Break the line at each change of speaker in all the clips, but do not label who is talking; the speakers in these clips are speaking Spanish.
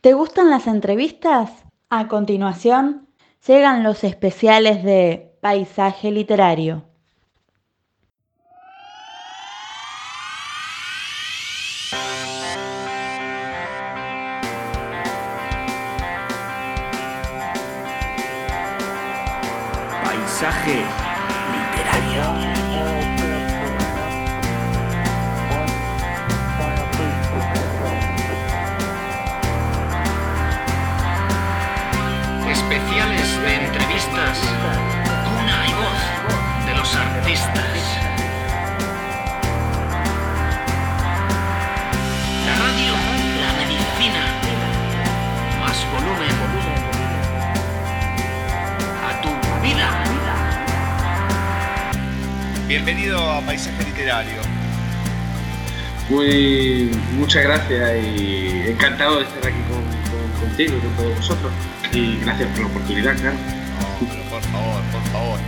¿Te gustan las entrevistas? A continuación, llegan los especiales de Paisaje Literario.
Gracias por la oportunidad.
No, pero por favor, por favor.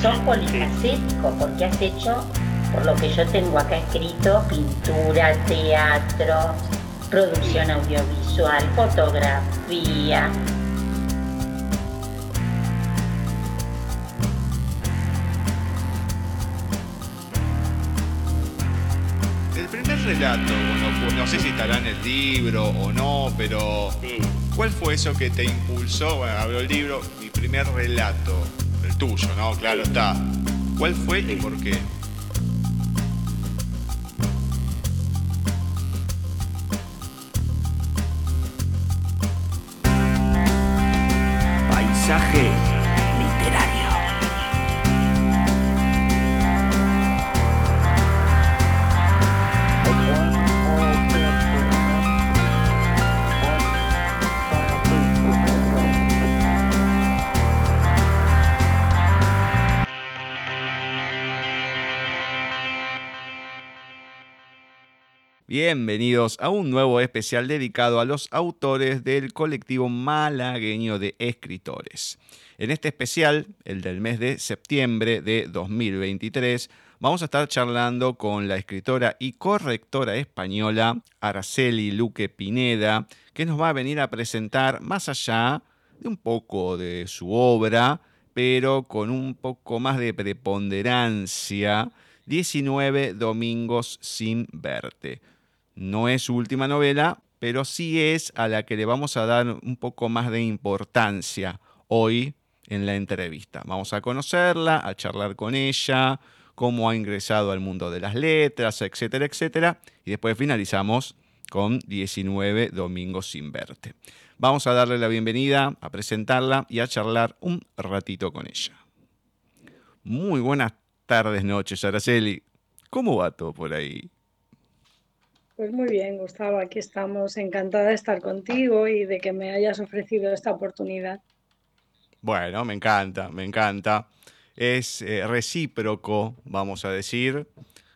Sos polifacético porque has hecho, por lo que yo tengo acá escrito, pintura, teatro, producción audiovisual, fotografía.
No sé si estará en el libro o no, pero ¿cuál fue eso que te impulsó? Bueno, abro el libro, mi primer relato, el tuyo, ¿no? Claro está. ¿Cuál fue y por qué? Bienvenidos a un nuevo especial dedicado a los autores del colectivo malagueño de escritores. En este especial, el del mes de septiembre de 2023, vamos a estar charlando con la escritora y correctora española Araceli Luque Pineda, que nos va a venir a presentar más allá de un poco de su obra, pero con un poco más de preponderancia, 19 domingos sin verte. No es su última novela, pero sí es a la que le vamos a dar un poco más de importancia hoy en la entrevista. Vamos a conocerla, a charlar con ella, cómo ha ingresado al mundo de las letras, etcétera, etcétera. Y después finalizamos con 19 domingos sin verte. Vamos a darle la bienvenida, a presentarla y a charlar un ratito con ella. Muy buenas tardes, noches, Araceli. ¿Cómo va todo por ahí?
Pues muy bien, Gustavo, aquí estamos. Encantada de estar contigo y de que me hayas ofrecido esta oportunidad.
Bueno, me encanta, me encanta. Es eh, recíproco, vamos a decir.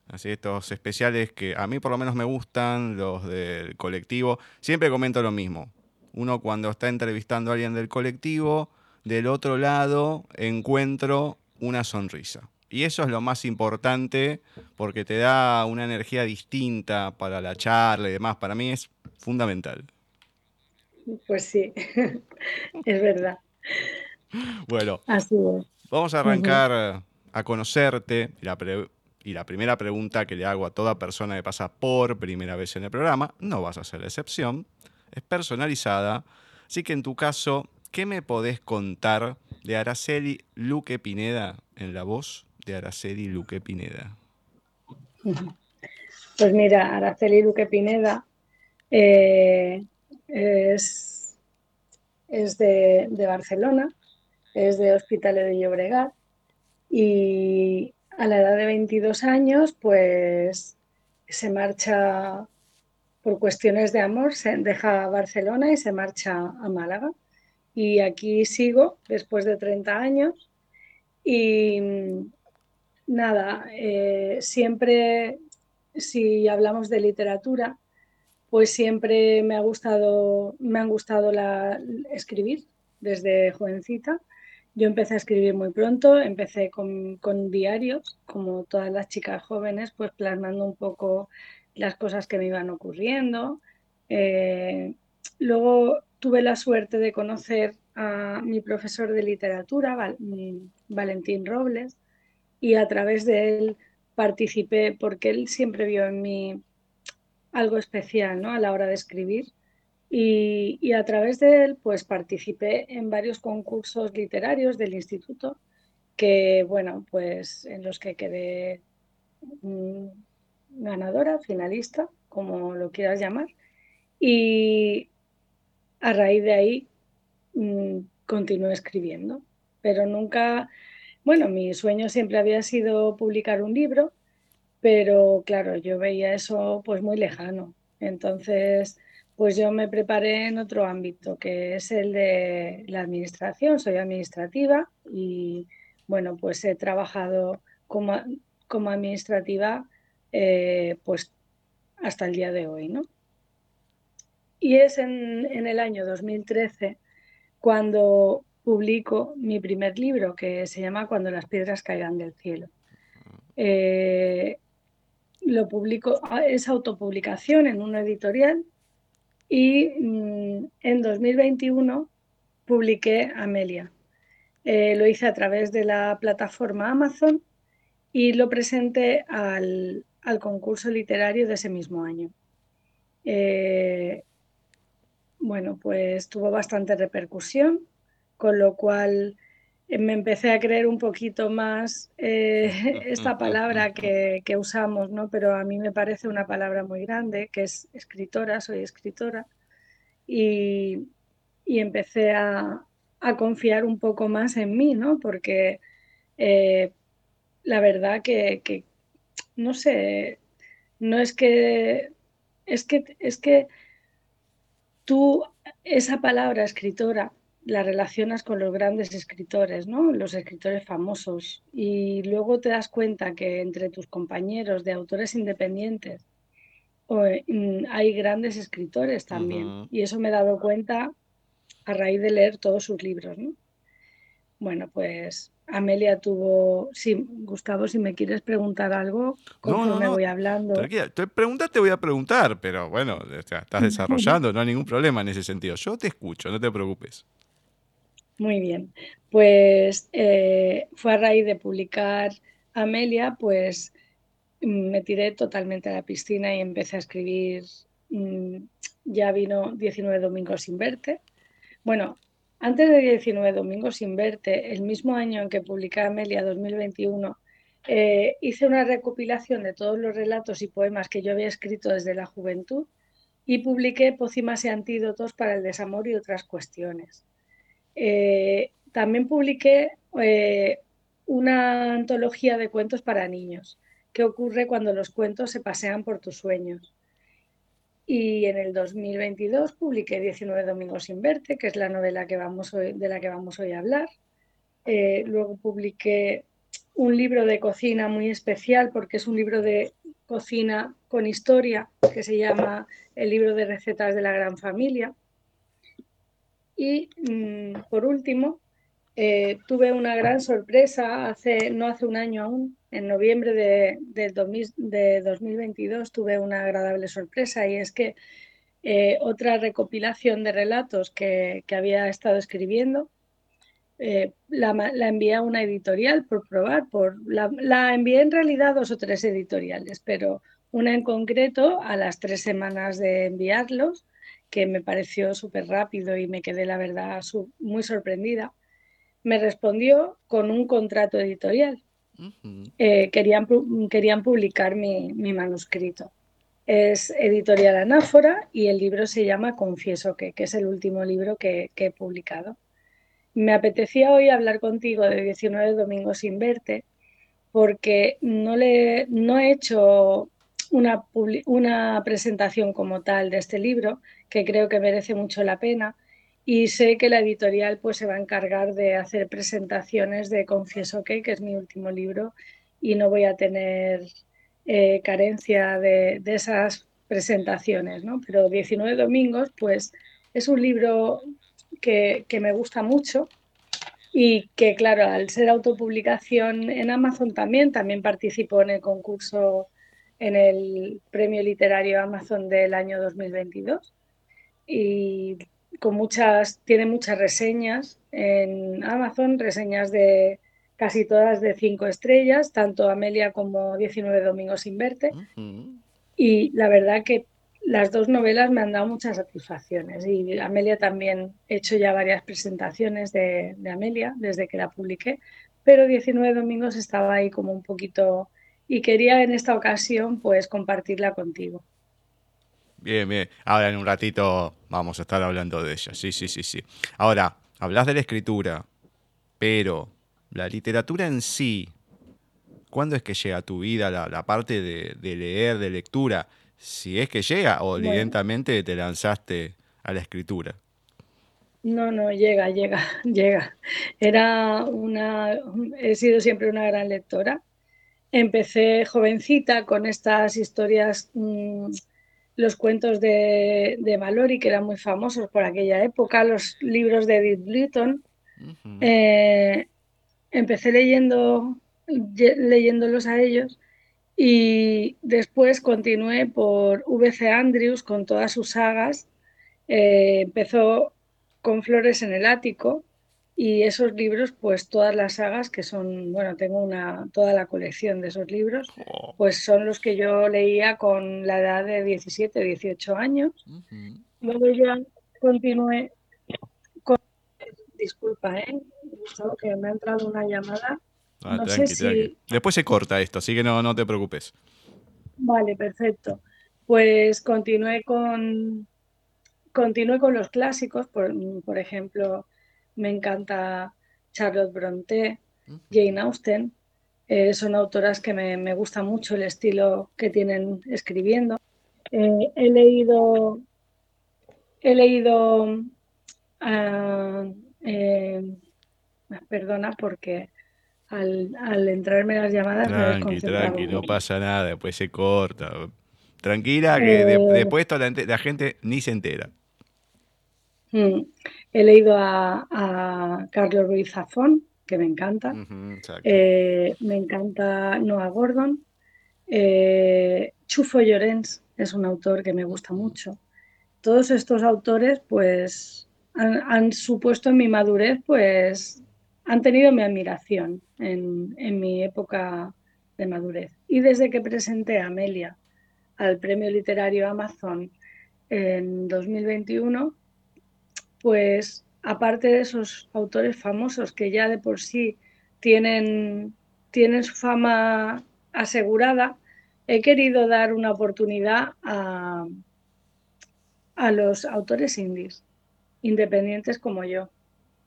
Así estos especiales que a mí por lo menos me gustan, los del colectivo. Siempre comento lo mismo. Uno cuando está entrevistando a alguien del colectivo, del otro lado encuentro una sonrisa. Y eso es lo más importante porque te da una energía distinta para la charla y demás. Para mí es fundamental.
Pues sí, es verdad.
Bueno,
Así es.
Vamos a arrancar a conocerte. Y la, y la primera pregunta que le hago a toda persona que pasa por primera vez en el programa, no vas a ser la excepción, es personalizada. Así que en tu caso, ¿qué me podés contar de Araceli Luque Pineda en la voz de Araceli Luque Pineda?
Pues mira, Araceli Luque Pineda eh, es, es de, de Barcelona, es de Hospitalet de Llobregat y a la edad de 22 años pues se marcha por cuestiones de amor, se deja Barcelona y se marcha a Málaga. Y aquí sigo después de 30 años y nada, eh, siempre si hablamos de literatura, pues siempre me ha gustado, me han gustado la, escribir desde jovencita yo empecé a escribir muy pronto, empecé con, diarios, como todas las chicas jóvenes, pues plasmando un poco las cosas que me iban ocurriendo. Eh, luego tuve la suerte de conocer a mi profesor de literatura, Valentín Robles, y a través de él participé, porque él siempre vio en mí algo especial ¿no? a la hora de escribir. Y, a través de él, pues participé en varios concursos literarios del instituto, que, bueno, pues en los que quedé mm, ganadora, finalista, como lo quieras llamar. Y a raíz de ahí mm, continué escribiendo, pero nunca, bueno, mi sueño siempre había sido publicar un libro, pero claro, yo veía eso pues muy lejano. Entonces, pues yo me preparé en otro ámbito, que es el de la administración. Soy administrativa y, bueno, pues he trabajado como, como administrativa eh, pues hasta el día de hoy, ¿no? Y es en, el año 2013 cuando publico mi primer libro, que se llama Cuando las piedras caigan del cielo. Eh, lo publico, es autopublicación en una editorial y mm, en 2021 publiqué Amelia. Eh, lo hice a través de la plataforma Amazon y lo presenté al, concurso literario de ese mismo año. Eh, bueno, pues tuvo bastante repercusión, con lo cual eh, me empecé a creer un poquito más esta palabra que, que, usamos, ¿no? Pero a mí me parece una palabra muy grande, que es escritora, soy escritora, y, empecé a, confiar un poco más en mí, ¿no? Porque eh, la verdad que, no sé, no es que, es que, es que tú esa palabra escritora la relacionas con los grandes escritores, ¿no? Los escritores famosos. Y luego te das cuenta que entre tus compañeros de autores independientes mm, hay grandes escritores también. Y eso me he dado cuenta a raíz de leer todos sus libros, ¿no? Bueno, pues Amelia tuvo. Sí, Gustavo, si me quieres preguntar algo, no, me voy hablando.
Tranquila, preguntas te voy a preguntar, pero bueno, estás desarrollando, no hay ningún problema en ese sentido. Yo te escucho, no te preocupes.
Muy bien. Pues eh, fue a raíz de publicar Amelia, pues mm, me tiré totalmente a la piscina y empecé a escribir. Mm, ya vino 19 domingos sin verte. Bueno, antes de 19 domingos sin verte, el mismo año en que publiqué Amelia 2021, eh, hice una recopilación de todos los relatos y poemas que yo había escrito desde la juventud y publiqué Pócimas y Antídotos para el Desamor y otras cuestiones. Eh, también publiqué eh, una antología de cuentos para niños, que ocurre cuando los cuentos se pasean por tus sueños. Y en el 2022 publiqué 19 Domingos sin verte, que es la novela que vamos de la que vamos hoy a hablar. Eh, luego publiqué un libro de cocina muy especial porque es un libro de cocina con historia que se llama El libro de recetas de la gran familia. Y mm, por último, eh, tuve una gran sorpresa hace, no hace un año aún, en noviembre de, de, 2022 tuve una agradable sorpresa y es que eh, otra recopilación de relatos que, había estado escribiendo eh, la, envié a una editorial por probar, por, la, la, envié en realidad dos o tres editoriales, pero una en concreto a las tres semanas de enviarlos que me pareció súper rápido y me quedé, la verdad, muy sorprendida, me respondió con un contrato editorial. Eh, querían, querían publicar mi, manuscrito. Es editorial Anáfora y el libro se llama Confieso que, que es el último libro que, he publicado. Me apetecía hoy hablar contigo de 19 domingos sin verte porque no, le, no he hecho una, una presentación como tal de este libro, que creo que merece mucho la pena. Y sé que la editorial pues, se va a encargar de hacer presentaciones de Confieso que, que es mi último libro, y no voy a tener eh, carencia de, esas presentaciones. ¿no? Pero 19 domingos, pues es un libro que, que me gusta mucho y que claro, al ser autopublicación en Amazon también, también participó en el concurso en el Premio Literario Amazon del año 2022 y con muchas, tiene muchas reseñas en Amazon, reseñas de casi todas de cinco estrellas, tanto Amelia como 19 Domingos sin verte. Y la verdad que las dos novelas me han dado muchas satisfacciones y Amelia también he hecho ya varias presentaciones de, de Amelia desde que la publiqué, pero 19 Domingos estaba ahí como un poquito y quería en esta ocasión pues compartirla contigo.
Bien, bien. Ahora en un ratito vamos a estar hablando de ella. Sí, sí, sí, sí. Ahora, hablas de la escritura, pero la literatura en sí, ¿cuándo es que llega a tu vida la, parte de, leer, de lectura? Si es que llega o evidentemente te lanzaste a la escritura.
No, no, llega, llega, llega. Era una, he sido siempre una gran lectora. Empecé jovencita con estas historias, mm, los cuentos de, de Mallory, que eran muy famosos por aquella época, los libros de Edith Blyton. Eh, empecé leyendo, leyéndolos a ellos y después continué por VC Andrews con todas sus sagas. Eh, empezó con Flores en el Ático, y esos libros, pues todas las sagas que son, bueno, tengo una, toda la colección de esos libros, pues son los que yo leía con la edad de 17, 18 años. Luego ya continué con... Disculpa, ¿eh? que me ha entrado una llamada.
Ah, no sé si... Después se corta esto, así que no, no te preocupes.
Vale, perfecto. Pues continué con, continué con los clásicos, por, por ejemplo me encanta Charlotte Bronte, Jane Austen. Eh, son autoras que me, me, gusta mucho el estilo que tienen escribiendo. Eh, he leído, he leído, ah, eh, perdona porque al, al, entrarme las llamadas
tranqui, tranqui, no pasa nada, después se corta. Tranquila, que después la, la gente ni se entera.
Mm. He leído a, Carlos Ruiz Zafón, que me encanta. Eh, me encanta Noah Gordon. Eh, Chufo Llorens es un autor que me gusta mucho. Todos estos autores, pues, han, supuesto en mi madurez, pues, han tenido mi admiración en, en mi época de madurez. Y desde que presenté a Amelia al Premio Literario Amazon en 2021, pues aparte de esos autores famosos que ya de por sí tienen, tienen su fama asegurada, he querido dar una oportunidad a, a los autores indies, independientes como yo,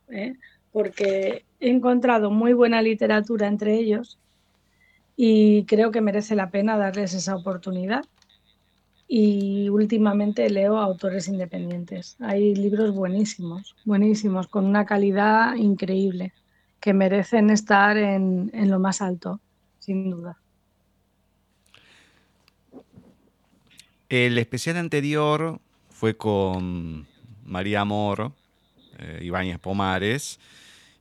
¿eh? porque he encontrado muy buena literatura entre ellos y creo que merece la pena darles esa oportunidad y últimamente leo autores independientes. Hay libros buenísimos, buenísimos, con una calidad increíble, que merecen estar en, lo más alto, sin duda.
El especial anterior fue con María Amor, eh, Ibáñez Pomares,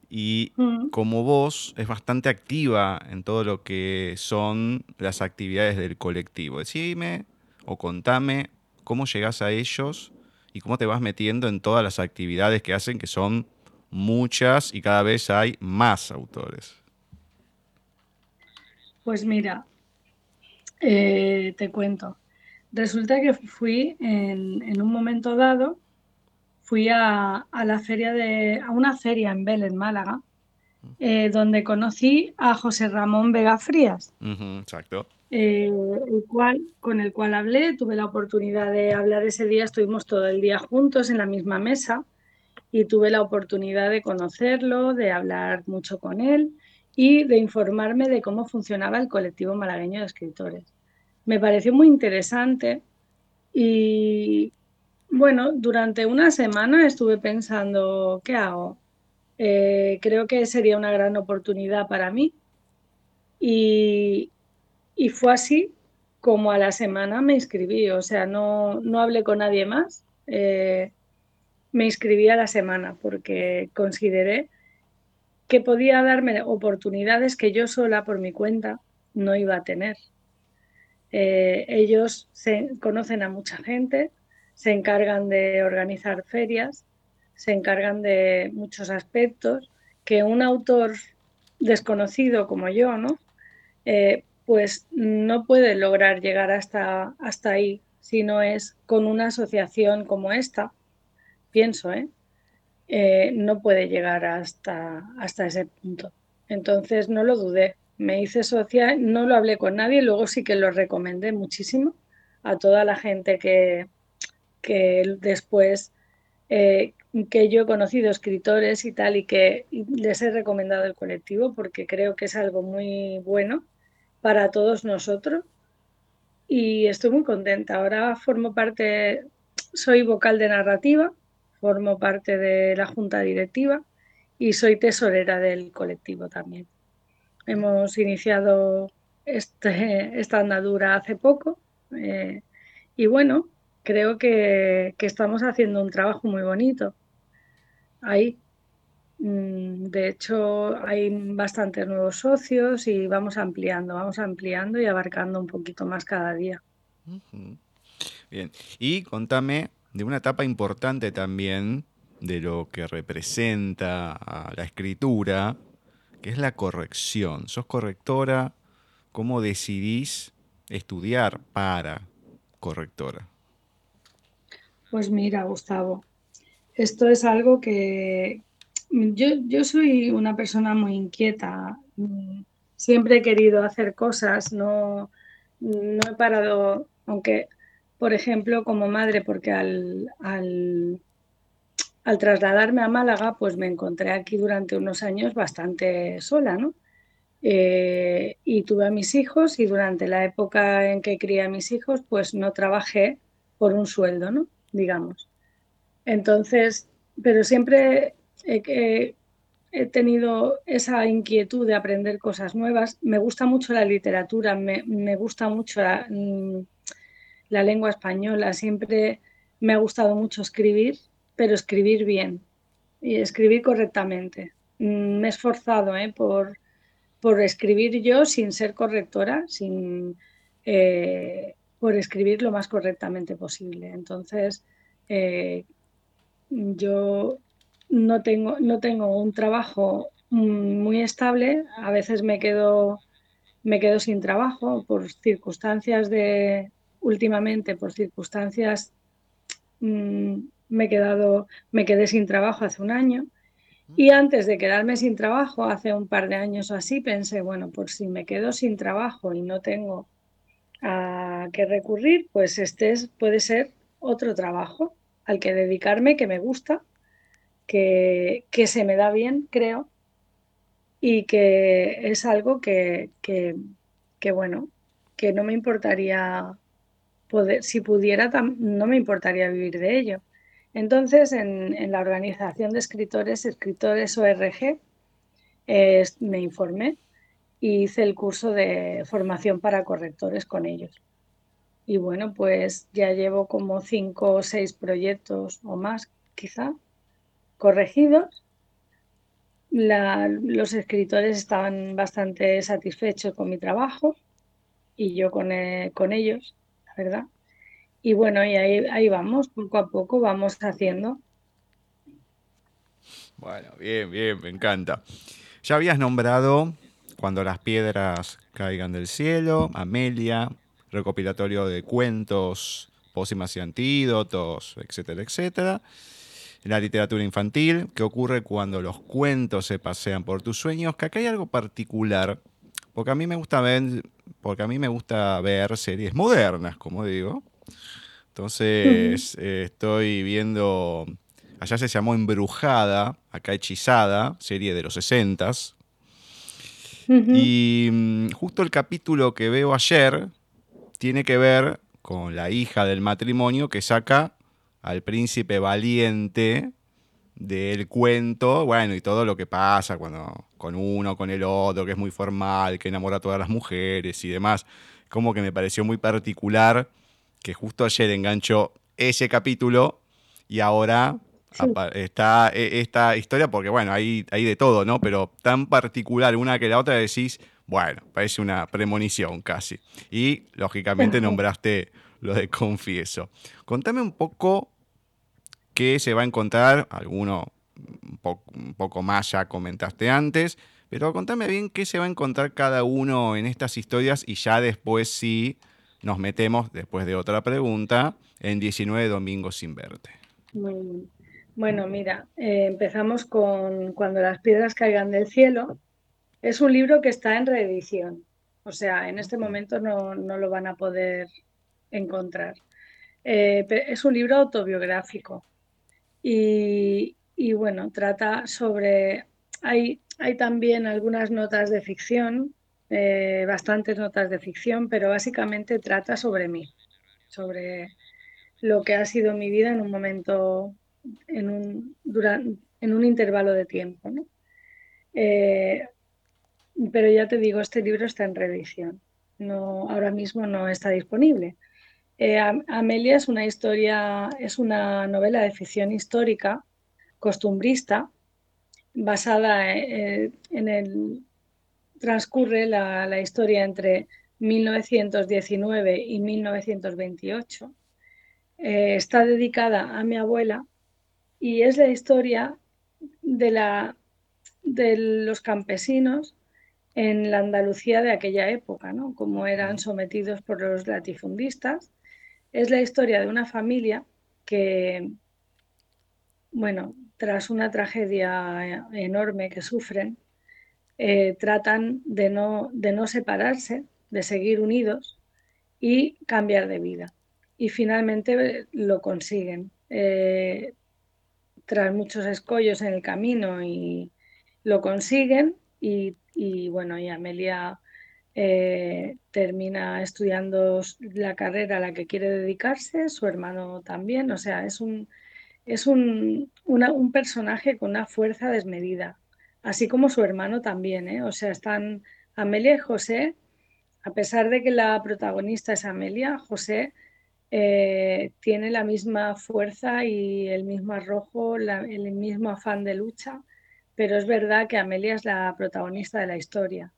y mm. como vos es bastante activa en todo lo que son las actividades del colectivo. Decime o contame cómo llegas a ellos y cómo te vas metiendo en todas las actividades que hacen, que son muchas y cada vez hay más autores.
Pues mira, eh, te cuento. Resulta que fui en, un momento dado, fui a, la feria de, a una feria en Bel, en Málaga, eh, donde conocí a José Ramón Vega Frías.
exacto.
Eh, el cual, con el cual hablé, tuve la oportunidad de hablar ese día, estuvimos todo el día juntos en la misma mesa y tuve la oportunidad de conocerlo, de hablar mucho con él y de informarme de cómo funcionaba el colectivo malagueño de escritores. Me pareció muy interesante y bueno, durante una semana estuve pensando, ¿qué hago? Eh, creo que sería una gran oportunidad para mí y, y fue así como a la semana me inscribí, o sea, no, no hablé con nadie más, eh, me inscribí a la semana porque consideré que podía darme oportunidades que yo sola por mi cuenta no iba a tener. Eh, ellos se, conocen a mucha gente, se encargan de organizar ferias, se encargan de muchos aspectos que un autor desconocido como yo, ¿no? Eh, pues no puede lograr llegar hasta, hasta ahí si no es con una asociación como esta, pienso, ¿eh? Eh, no puede llegar hasta, hasta ese punto. Entonces no lo dudé, me hice socia, no lo hablé con nadie, luego sí que lo recomendé muchísimo a toda la gente que, que después que yo he conocido escritores y tal y que les he recomendado el colectivo porque creo que es algo muy bueno para todos nosotros y estoy muy contenta. Ahora formo parte, soy vocal de narrativa, formo parte de la junta directiva y soy tesorera del colectivo también. Hemos iniciado este, esta andadura hace poco eh, y bueno, creo que, que estamos haciendo un trabajo muy bonito ahí. Mm, de hecho, hay bastantes nuevos socios y vamos ampliando, vamos ampliando y abarcando un poquito más cada día.
Bien, y contame de una etapa importante también de lo que representa a la escritura, que es la corrección. ¿Sos correctora? ¿Cómo decidís estudiar para correctora?
Pues mira, Gustavo, esto es algo que, yo, soy una persona muy inquieta. Siempre he querido hacer cosas, no, no he parado, aunque, por ejemplo, como madre, porque al, al, trasladarme a Málaga, pues me encontré aquí durante unos años bastante sola, ¿no? Eh, y tuve a mis hijos y durante la época en que crié a mis hijos, pues no trabajé por un sueldo, ¿no? Digamos. Entonces, pero siempre he, tenido esa inquietud de aprender cosas nuevas. Me gusta mucho la literatura, me, gusta mucho mm, la, lengua española. Siempre me ha gustado mucho escribir, pero escribir bien y escribir correctamente. Mm, me he esforzado ¿eh? por, escribir yo sin ser correctora, sin, eh, por escribir lo más correctamente posible. Entonces, eh, yo no tengo, no tengo un trabajo muy estable, a veces me quedo, me quedo sin trabajo por circunstancias de, últimamente, por circunstancias, mm, me, he quedado, me quedé sin trabajo hace un año. Y antes de quedarme sin trabajo, hace un par de años o así, pensé, bueno, por si me quedo sin trabajo y no tengo a qué recurrir, pues este puede ser otro trabajo al que dedicarme, que me gusta que, se me da bien, creo, y que es algo que, bueno, que no me importaría poder, si pudiera, no me importaría vivir de ello. Entonces, en, la organización de escritores, escritores ORG, me informé y hice el curso de formación para correctores con ellos. Y bueno, pues ya llevo como cinco o seis proyectos o más, quizá, corregidos. los escritores estaban bastante satisfechos con mi trabajo y yo con, eh, con ellos, la verdad. Y bueno, y ahí, ahí vamos, poco a poco vamos haciendo.
Bueno, bien, bien, me encanta. Ya habías nombrado Cuando las piedras caigan del cielo, Amelia, recopilatorio de cuentos, pócimas y antídotos, etcétera, etcétera. La literatura infantil, que ocurre cuando los cuentos se pasean por tus sueños, que acá hay algo particular, porque a mí me gusta ver, porque a mí me gusta ver series modernas, como digo. Entonces, eh, estoy viendo, allá se llamó Embrujada, acá Hechizada, serie de los 60 Y mm, justo el capítulo que veo ayer tiene que ver con la hija del matrimonio que saca al príncipe valiente del cuento, bueno, y todo lo que pasa cuando con uno, con el otro, que es muy formal, que enamora a todas las mujeres y demás. Como que me pareció muy particular que justo ayer enganchó ese capítulo y ahora está eh, esta historia, porque bueno, hay, hay de todo, ¿no? Pero tan particular una que la otra decís, bueno, parece una premonición casi. Y lógicamente nombraste lo de confieso. Contame un poco qué se va a encontrar, alguno un, poco más ya comentaste antes, pero contame bien qué se va a encontrar cada uno en estas historias y ya después sí nos metemos, después de otra pregunta, en 19 Domingos sin verte.
Bueno, mira, eh, empezamos con Cuando las piedras caigan del cielo. Es un libro que está en reedición, o sea, en este momento no, lo van a poder encontrar. Eh, es un libro autobiográfico y, bueno, trata sobre... Hay, hay también algunas notas de ficción, eh, bastantes notas de ficción, pero básicamente trata sobre mí, sobre lo que ha sido mi vida en un momento, en un, en un intervalo de tiempo. Eh, pero ya te digo, este libro está en reedición. No, ahora mismo no está disponible. Eh, Amelia es una historia, es una novela de ficción histórica, costumbrista, basada eh, en el transcurre la, la, historia entre 1919 y 1928. Eh, está dedicada a mi abuela y es la historia de, la, de los campesinos en la Andalucía de aquella época, ¿no? Como eran sometidos por los latifundistas. Es la historia de una familia que, bueno, tras una tragedia enorme que sufren, eh, tratan de no, de no separarse, de seguir unidos y cambiar de vida. Y finalmente lo consiguen. Eh, tras muchos escollos en el camino y lo consiguen y bueno, y Amelia eh, termina estudiando la carrera a la que quiere dedicarse, su hermano también, o sea, es un, es un, un personaje con una fuerza desmedida, así como su hermano también, ¿eh? o sea, están Amelia y José, a pesar de que la protagonista es Amelia, José eh, tiene la misma fuerza y el mismo arrojo, el mismo afán de lucha pero es verdad que Amelia es la protagonista de la historia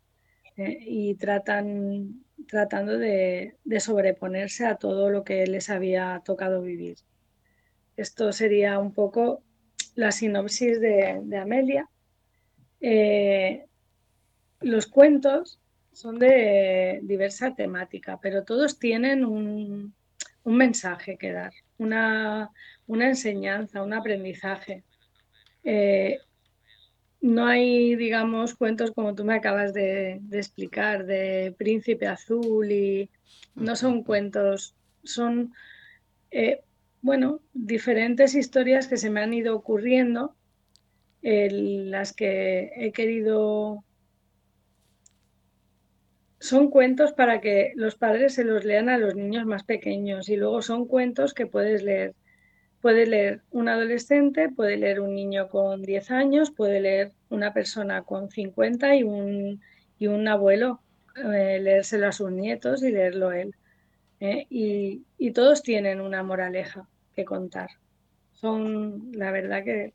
¿eh? y tratan tratando de, sobreponerse a todo lo que les había tocado vivir. Esto sería un poco la sinopsis de, Amelia. Eh, los cuentos son de diversa temática, pero todos tienen un, mensaje que dar, una, enseñanza, un aprendizaje. Eh, no hay, digamos, cuentos como tú me acabas de, explicar, de Príncipe Azul y no son cuentos, son, eh, bueno, diferentes historias que se me han ido ocurriendo, las que he querido... Son cuentos para que los padres se los lean a los niños más pequeños y luego son cuentos que puedes leer Puede leer un adolescente, puede leer un niño con 10 años, puede leer una persona con 50 y un, y un abuelo, eh, leérselo a sus nietos y leerlo él. ¿eh? Y, y, todos tienen una moraleja que contar. Son, la verdad que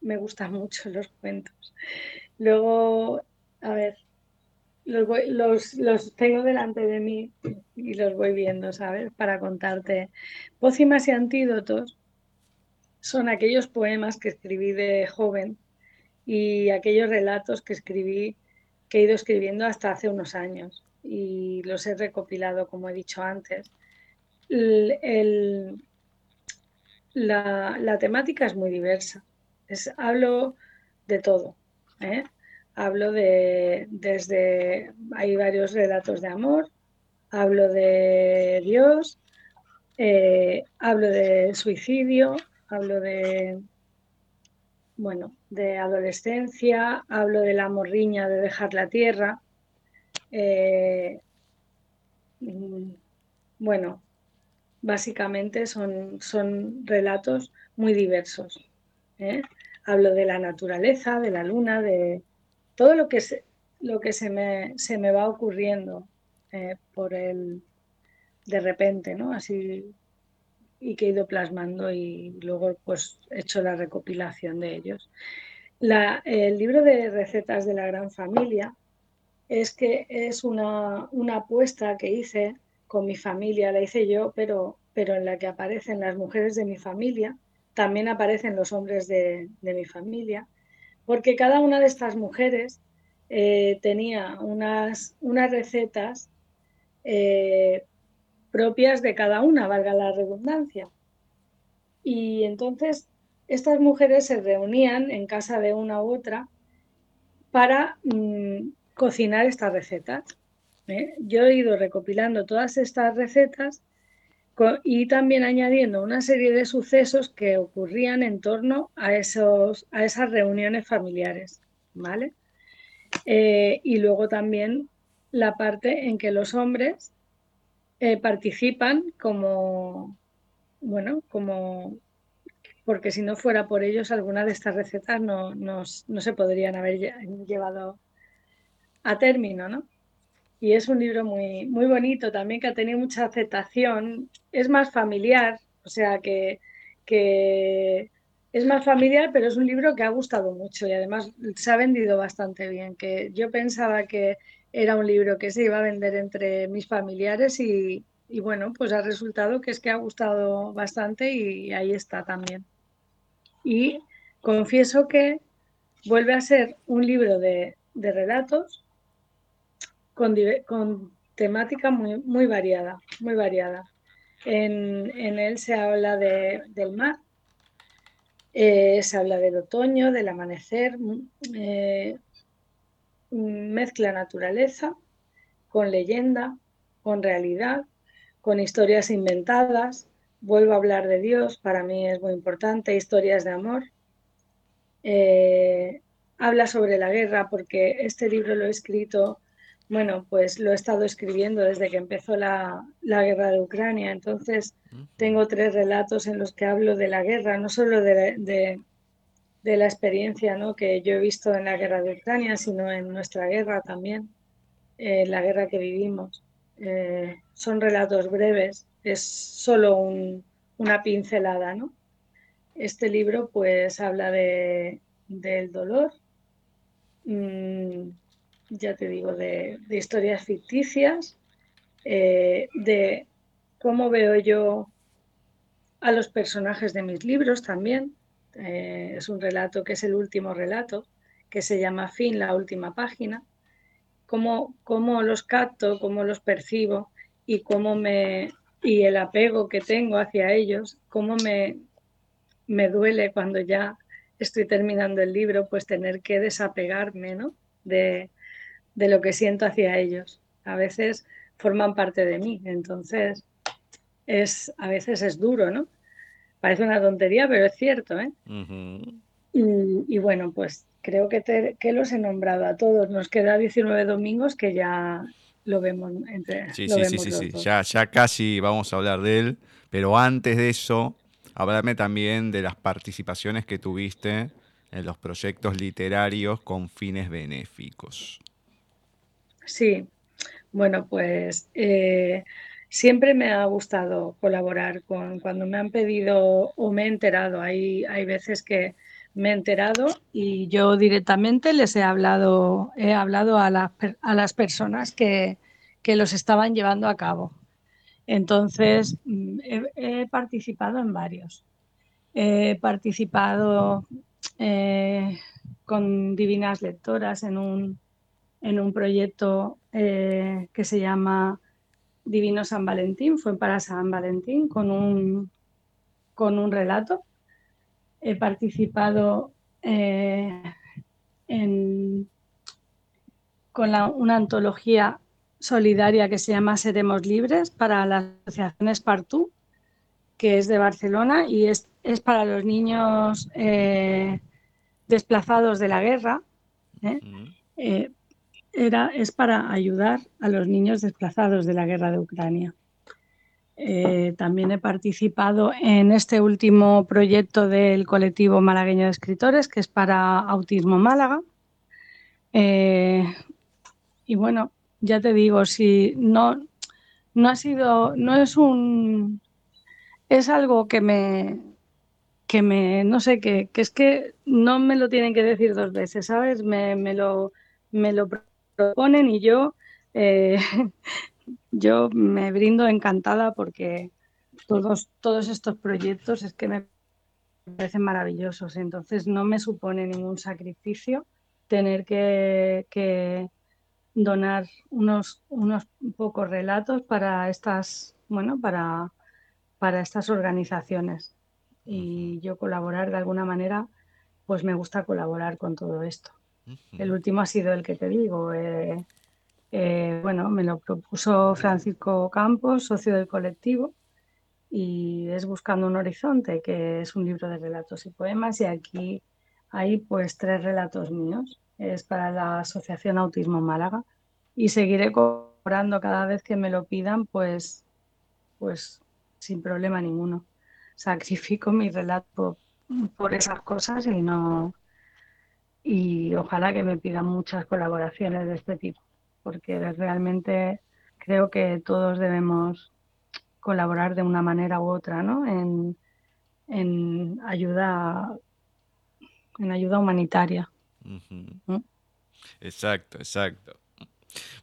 me gustan mucho los cuentos. Luego, a ver, los, los, los, tengo delante de mí y los voy viendo, ¿sabes? Para contarte. Pócimas y antídotos son aquellos poemas que escribí de joven y aquellos relatos que escribí, que he ido escribiendo hasta hace unos años y los he recopilado, como he dicho antes. El, la, la, temática es muy diversa. Es, hablo de todo. ¿eh? Hablo de, desde, hay varios relatos de amor, hablo de Dios, eh, hablo de suicidio, hablo de, bueno, de adolescencia, hablo de la morriña de dejar la tierra. Eh, mm, bueno, básicamente son, son relatos muy diversos. ¿eh? Hablo de la naturaleza, de la luna, de, todo lo que se, lo que se me, se me va ocurriendo eh, por el de repente, ¿no? Así y que he ido plasmando y luego pues he hecho la recopilación de ellos. La, el libro de recetas de la gran familia es que es una, una apuesta que hice con mi familia, la hice yo, pero, pero en la que aparecen las mujeres de mi familia, también aparecen los hombres de, de mi familia, porque cada una de estas mujeres eh, tenía unas, unas recetas eh, propias de cada una, valga la redundancia. Y entonces estas mujeres se reunían en casa de una u otra para mm, cocinar estas recetas. ¿eh? Yo he ido recopilando todas estas recetas y también añadiendo una serie de sucesos que ocurrían en torno a, esos, a esas reuniones familiares. ¿vale? Eh, y luego también la parte en que los hombres eh, participan como, bueno, como, porque si no fuera por ellos, algunas de estas recetas no, no, se podrían haber llevado a término, ¿no? Y es un libro muy, muy bonito también que ha tenido mucha aceptación. Es más familiar, o sea que, que es más familiar, pero es un libro que ha gustado mucho y además se ha vendido bastante bien. Que yo pensaba que era un libro que se iba a vender entre mis familiares y, bueno, pues ha resultado que es que ha gustado bastante y ahí está también. Y confieso que vuelve a ser un libro de, relatos con, temática muy, muy variada, muy variada. En, en él se habla de, del mar, eh, se habla del otoño, del amanecer, mm, eh, mezcla naturaleza con leyenda, con realidad, con historias inventadas. Vuelvo a hablar de Dios, para mí es muy importante, historias de amor. Eh, habla sobre la guerra porque este libro lo he escrito bueno, pues lo he estado escribiendo desde que empezó la, guerra de Ucrania. Entonces, tengo tres relatos en los que hablo de la guerra, no solo de, la experiencia ¿no? que yo he visto en la guerra de Ucrania, sino en nuestra guerra también, eh, la guerra que vivimos. Eh, son relatos breves, es solo una pincelada, ¿no? Este libro pues habla de, del dolor, mm, ya te digo, de, historias ficticias, eh, de cómo veo yo a los personajes de mis libros también. Eh, es un relato que es el último relato, que se llama Fin, la última página. Cómo, cómo los capto, cómo los percibo y cómo me y el apego que tengo hacia ellos, cómo me, me duele cuando ya estoy terminando el libro, pues tener que desapegarme ¿no? de, de lo que siento hacia ellos. A veces forman parte de mí, entonces es, a veces es duro, ¿no? Parece una tontería, pero es cierto, ¿eh? y, bueno, pues creo que, que los he nombrado a todos. Nos queda 19 domingos que ya lo vemos entre.
Sí, sí, sí, sí, sí. Ya, ya casi vamos a hablar de él, pero antes de eso, háblame también de las participaciones que tuviste en los proyectos literarios con fines benéficos.
Sí, bueno, pues eh, siempre me ha gustado colaborar con cuando me han pedido o me he enterado. Hay, hay veces que me he enterado y yo directamente les he hablado, he hablado a, a las personas que, que, los estaban llevando a cabo. Entonces, mm, he, participado en varios. He participado eh, con divinas lectoras en un, en un proyecto eh, que se llama Divino San Valentín, fue para San Valentín con un, con un relato. He participado eh, en, con una antología solidaria que se llama Seremos Libres para la Asociación Espartú, que es de Barcelona y es, para los niños eh, desplazados de la guerra era, es para ayudar a los niños desplazados de la guerra de Ucrania. Eh, también he participado en este último proyecto del colectivo malagueño de escritores, que es para Autismo Málaga. Eh, y bueno, ya te digo, si no, no ha sido, no es un, es algo que me, que me, no sé, que, que, es que no me lo tienen que decir dos veces, ¿sabes? Me, me lo, me lo proponen y yo, eh, yo me brindo encantada porque todos, todos estos proyectos es que me parecen maravillosos, entonces no me supone ningún sacrificio tener que, que donar unos, unos pocos relatos para estas, bueno, para, para estas organizaciones. Y yo colaborar de alguna manera, pues me gusta colaborar con todo esto. El último ha sido el que te digo. Eh, eh, bueno, me lo propuso Francisco Campos, socio del colectivo, y es Buscando un Horizonte, que es un libro de relatos y poemas, y aquí hay pues tres relatos míos. Es para la Asociación Autismo Málaga y seguiré cobrando cada vez que me lo pidan, pues, pues sin problema ninguno. Sacrifico mi relato por esas cosas y no y ojalá que me pidan muchas colaboraciones de este tipo, porque realmente creo que todos debemos colaborar de una manera u otra, ¿no? En, en ayuda en ayuda humanitaria.
Exacto, exacto.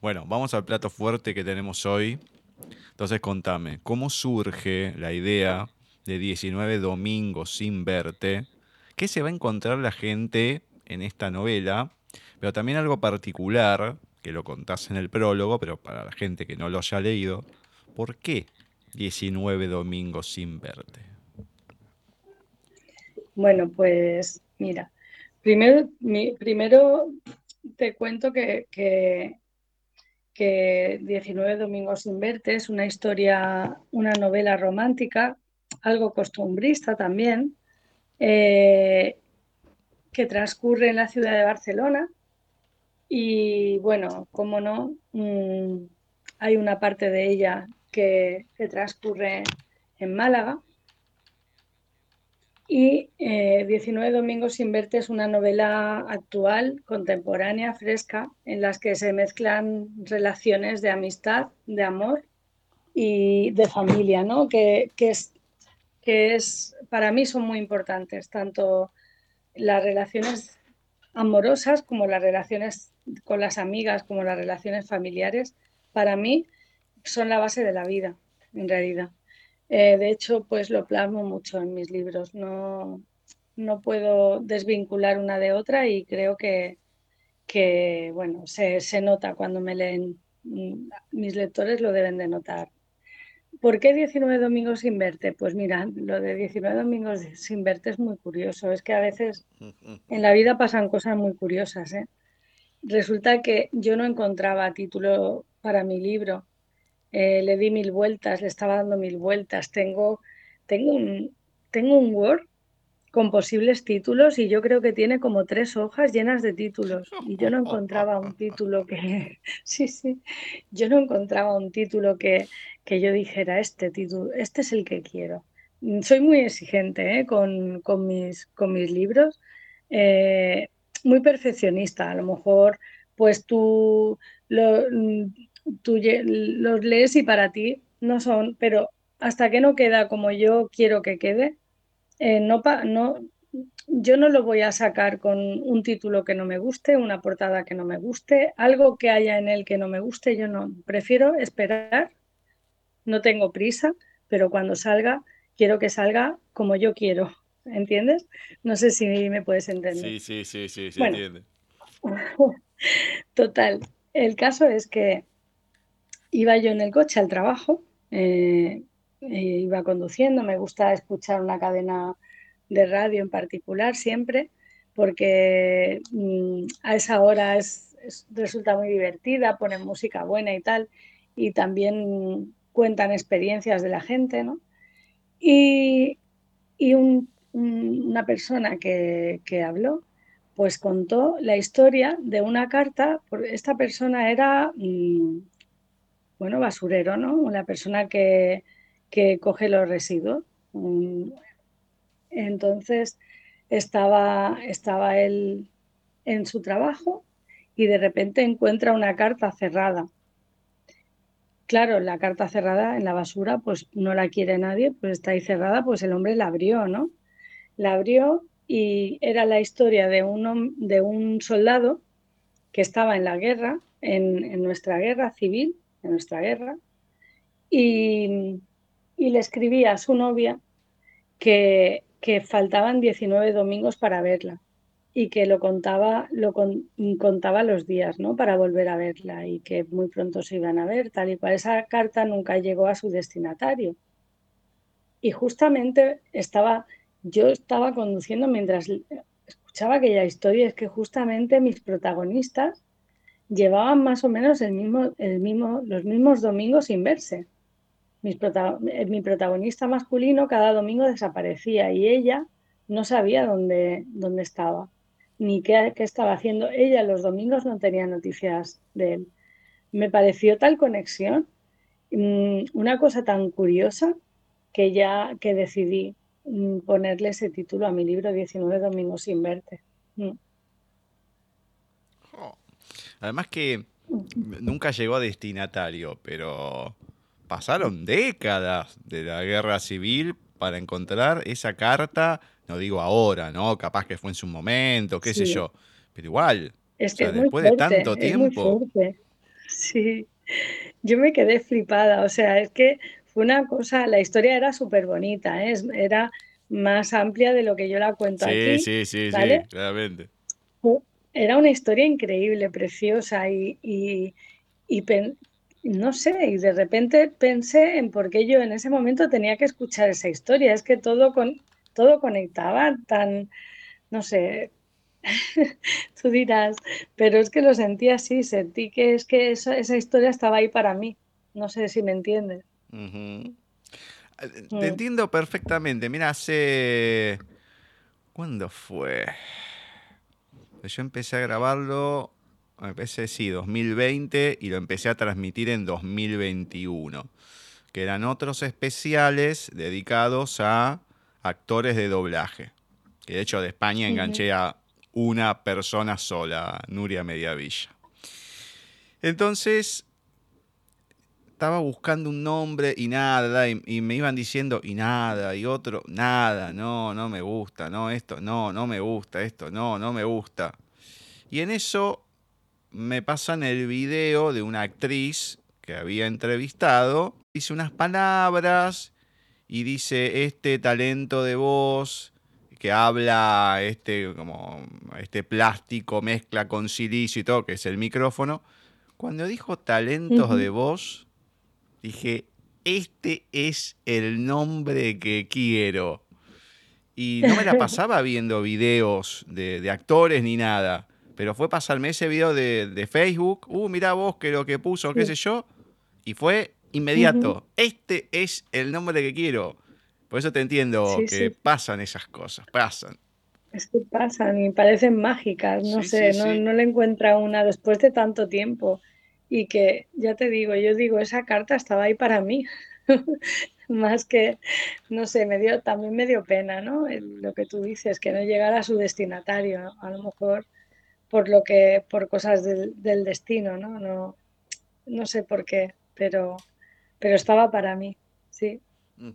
Bueno, vamos al plato fuerte que tenemos hoy. Entonces contame, ¿cómo surge la idea de 19 domingos sin verte? ¿Qué se va a encontrar la gente en esta novela? Pero también algo particular, que lo contás en el prólogo, pero para la gente que no lo haya leído, ¿por qué 19 domingos sin verte?
Bueno, pues mira, primero, primero te cuento que, que, que 19 Domingos sin verte es una historia, una novela romántica, algo costumbrista también, eh, que transcurre en la ciudad de Barcelona. Y bueno, como no, mmm, hay una parte de ella que, que transcurre en Málaga. Y eh, 19 Domingos sin verte es una novela actual, contemporánea, fresca, en las que se mezclan relaciones de amistad, de amor y de familia, ¿no? que, que, es, que es, para mí son muy importantes, tanto las relaciones amorosas como las relaciones con las amigas, como las relaciones familiares, para mí son la base de la vida, en realidad. Eh, de hecho, pues lo plasmo mucho en mis libros. No, no puedo desvincular una de otra y creo que, que bueno, se, se, nota cuando me leen. Mm, mis lectores lo deben de notar. ¿Por qué 19 domingos sin verte? Pues mira, lo de 19 domingos sin verte es muy curioso. Es que a veces en la vida pasan cosas muy curiosas. ¿eh? Resulta que yo no encontraba título para mi libro eh, le di mil vueltas, le estaba dando mil vueltas. Tengo, tengo, un, tengo un Word con posibles títulos y yo creo que tiene como tres hojas llenas de títulos y yo no encontraba un título que sí sí yo no encontraba un título que, que yo dijera este título este es el que quiero soy muy exigente ¿eh? con, con, mis, con mis libros eh, muy perfeccionista a lo mejor pues tú lo, tú los lees y para ti no son, pero hasta que no queda como yo quiero que quede, eh, no, no, yo no lo voy a sacar con un título que no me guste, una portada que no me guste, algo que haya en él que no me guste, yo no, prefiero esperar, no tengo prisa, pero cuando salga, quiero que salga como yo quiero, ¿entiendes? No sé si me puedes entender.
Sí, sí, sí, sí, sí bueno, entiende.
Total, el caso es que Iba yo en el coche al trabajo, eh, eh, iba conduciendo, me gusta escuchar una cadena de radio en particular siempre, porque mm, a esa hora es, es, resulta muy divertida, ponen música buena y tal, y también cuentan experiencias de la gente, ¿no? Y, y un, un, una persona que, que, habló, pues contó la historia de una carta, esta persona era... Mmm, bueno, basurero, ¿no? La persona que, que coge los residuos. Mm, entonces estaba, estaba él en su trabajo y de repente encuentra una carta cerrada. Claro, la carta cerrada en la basura, pues no la quiere nadie, pues está ahí cerrada, pues el hombre la abrió, ¿no? La abrió y era la historia de un, de un soldado que estaba en la guerra, en, nuestra guerra civil, en nuestra guerra, y, le escribía a su novia que, que faltaban 19 domingos para verla y que lo contaba, lo contaba los días, ¿no? Para volver a verla y que muy pronto se iban a ver, tal y cual. Esa carta nunca llegó a su destinatario. Y justamente estaba, yo estaba conduciendo mientras escuchaba aquella historia, es que justamente mis protagonistas llevaban más o menos el mismo, el mismo, los mismos domingos sin verse. Eh, mi protagonista masculino cada domingo desaparecía y ella no sabía dónde, dónde estaba ni qué, estaba haciendo. Ella los domingos no tenía noticias de él. Me pareció tal conexión, mm, una cosa tan curiosa, que ya que decidí mm, ponerle ese título a mi libro 19 domingos sin verte. Mm.
Además que nunca llegó a destinatario, pero pasaron décadas de la guerra civil para encontrar esa carta no digo ahora, ¿no? Capaz que fue en su momento, qué sé yo. Pero igual,
es que después de tanto tiempo. Sí, yo me quedé flipada. O sea, es que fue una cosa, la historia era súper bonita, ¿eh? era más amplia de lo que yo la cuento aquí.
Sí, sí, sí, claramente.
Era una historia increíble, preciosa y, y, y no sé, y de repente pensé en por qué yo en ese momento tenía que escuchar esa historia. Es que todo con, todo conectaba tan, no sé, tú dirás, pero es que lo sentí así, sentí que es que esa, historia estaba ahí para mí. No sé si me entiendes.
Eh, te mm. entiendo perfectamente. Mira, hace... ¿Cuándo fue? Yo empecé a grabarlo, empecé, sí, 2020 y lo empecé a transmitir en 2021, que eran otros especiales dedicados a actores de doblaje. Que de hecho de España enganché a una persona sola, Nuria Mediavilla. Entonces, estaba buscando un nombre y nada, y, me iban diciendo y nada, y otro, nada, no, no me gusta, no, esto, no, no me gusta, esto, no, no me gusta. Y en eso me pasan el video de una actriz que había entrevistado, dice unas palabras y dice este talento de voz que habla este como este plástico mezcla con silicio y todo, que es el micrófono. Cuando dijo talentos de voz, dije, este es el nombre que quiero. Y no me la pasaba viendo videos de, actores ni nada. Pero fue pasarme ese video de, Facebook. Uh, mira vos que lo que puso, qué sé yo. Y fue inmediato. Este es el nombre que quiero. Por eso te entiendo que pasan esas cosas, pasan.
Es que pasan y parecen mágicas, no sé, no, no, le encuentra una después de tanto tiempo. Y que, ya te digo, yo digo, esa carta estaba ahí para mí. Más que, no sé, me dio, también me dio pena, ¿no? Lo que tú dices, que no llegara a su destinatario, a lo mejor por lo que, por cosas del, del destino, ¿no? ¿no? No sé por qué, pero pero estaba para mí, sí.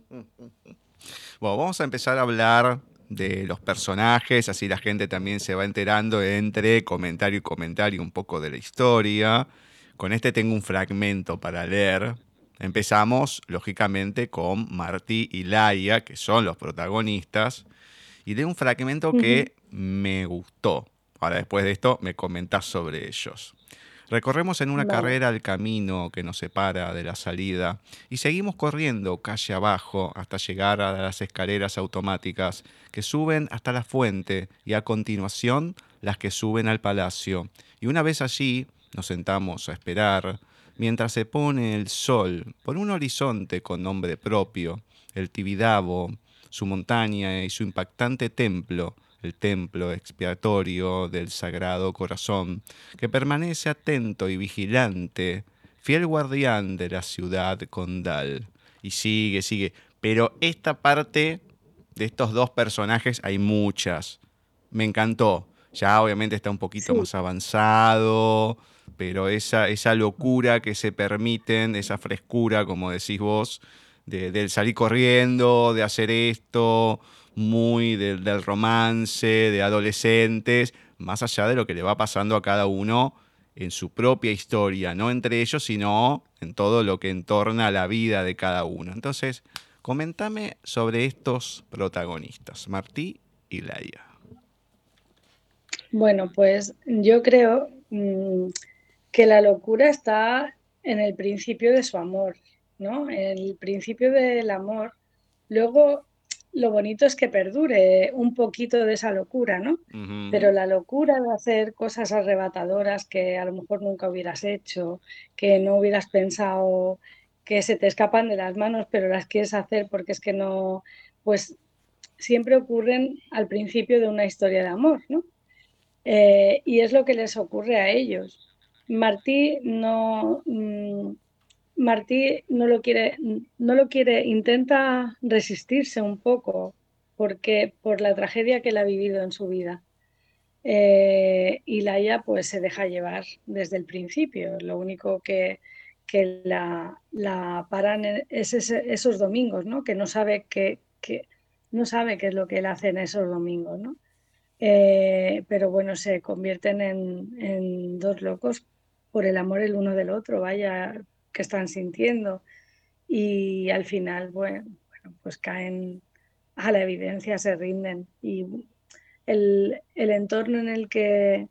Bueno, vamos a empezar a hablar de los personajes, así la gente también se va enterando entre comentario y comentario un poco de la historia. Con este tengo un fragmento para leer. Empezamos, lógicamente, con Martí y Laia, que son los protagonistas, y de un fragmento que me gustó. Ahora, después de esto, me comentás sobre ellos. Recorremos en una carrera el camino que nos separa de la salida y seguimos corriendo calle abajo hasta llegar a las escaleras automáticas que suben hasta la fuente y a continuación las que suben al palacio. Y una vez allí nos sentamos a esperar mientras se pone el sol por un horizonte con nombre propio, el Tibidabo, su montaña y su impactante templo el templo expiatorio del Sagrado Corazón, que permanece atento y vigilante, fiel guardián de la ciudad condal. Y sigue, sigue. Pero esta parte de estos dos personajes hay muchas. Me encantó. Ya obviamente está un poquito más avanzado, pero esa, esa locura que se permiten, esa frescura, como decís vos, de, del salir corriendo, de hacer esto, muy del romance, de adolescentes, más allá de lo que le va pasando a cada uno en su propia historia, no entre ellos, sino en todo lo que entorna la vida de cada uno. Entonces, comentame sobre estos protagonistas, Martí y Laia.
Bueno, pues yo creo mm, que la locura está en el principio de su amor, ¿no? En el principio del amor. Luego lo bonito es que perdure un poquito de esa locura, ¿no? Pero la locura de hacer cosas arrebatadoras que a lo mejor nunca hubieras hecho, que no hubieras pensado, que se te escapan de las manos, pero las quieres hacer porque es que no, pues siempre ocurren al principio de una historia de amor, ¿no? Eh, y es lo que les ocurre a ellos. Martí no, mm, Martí no lo quiere, no lo quiere, intenta resistirse un poco porque por la tragedia que él ha vivido en su vida. Eh, y Laia pues se deja llevar desde el principio. Lo único que, que la, la, paran es esos domingos, ¿no? Que no sabe que, no sabe qué es lo que él hace en esos domingos, ¿no? Eh, pero bueno, se convierten en, en dos locos por el amor el uno del otro, vaya, que están sintiendo. Y al final, bueno, pues caen a la evidencia, se rinden. Y el, entorno en el que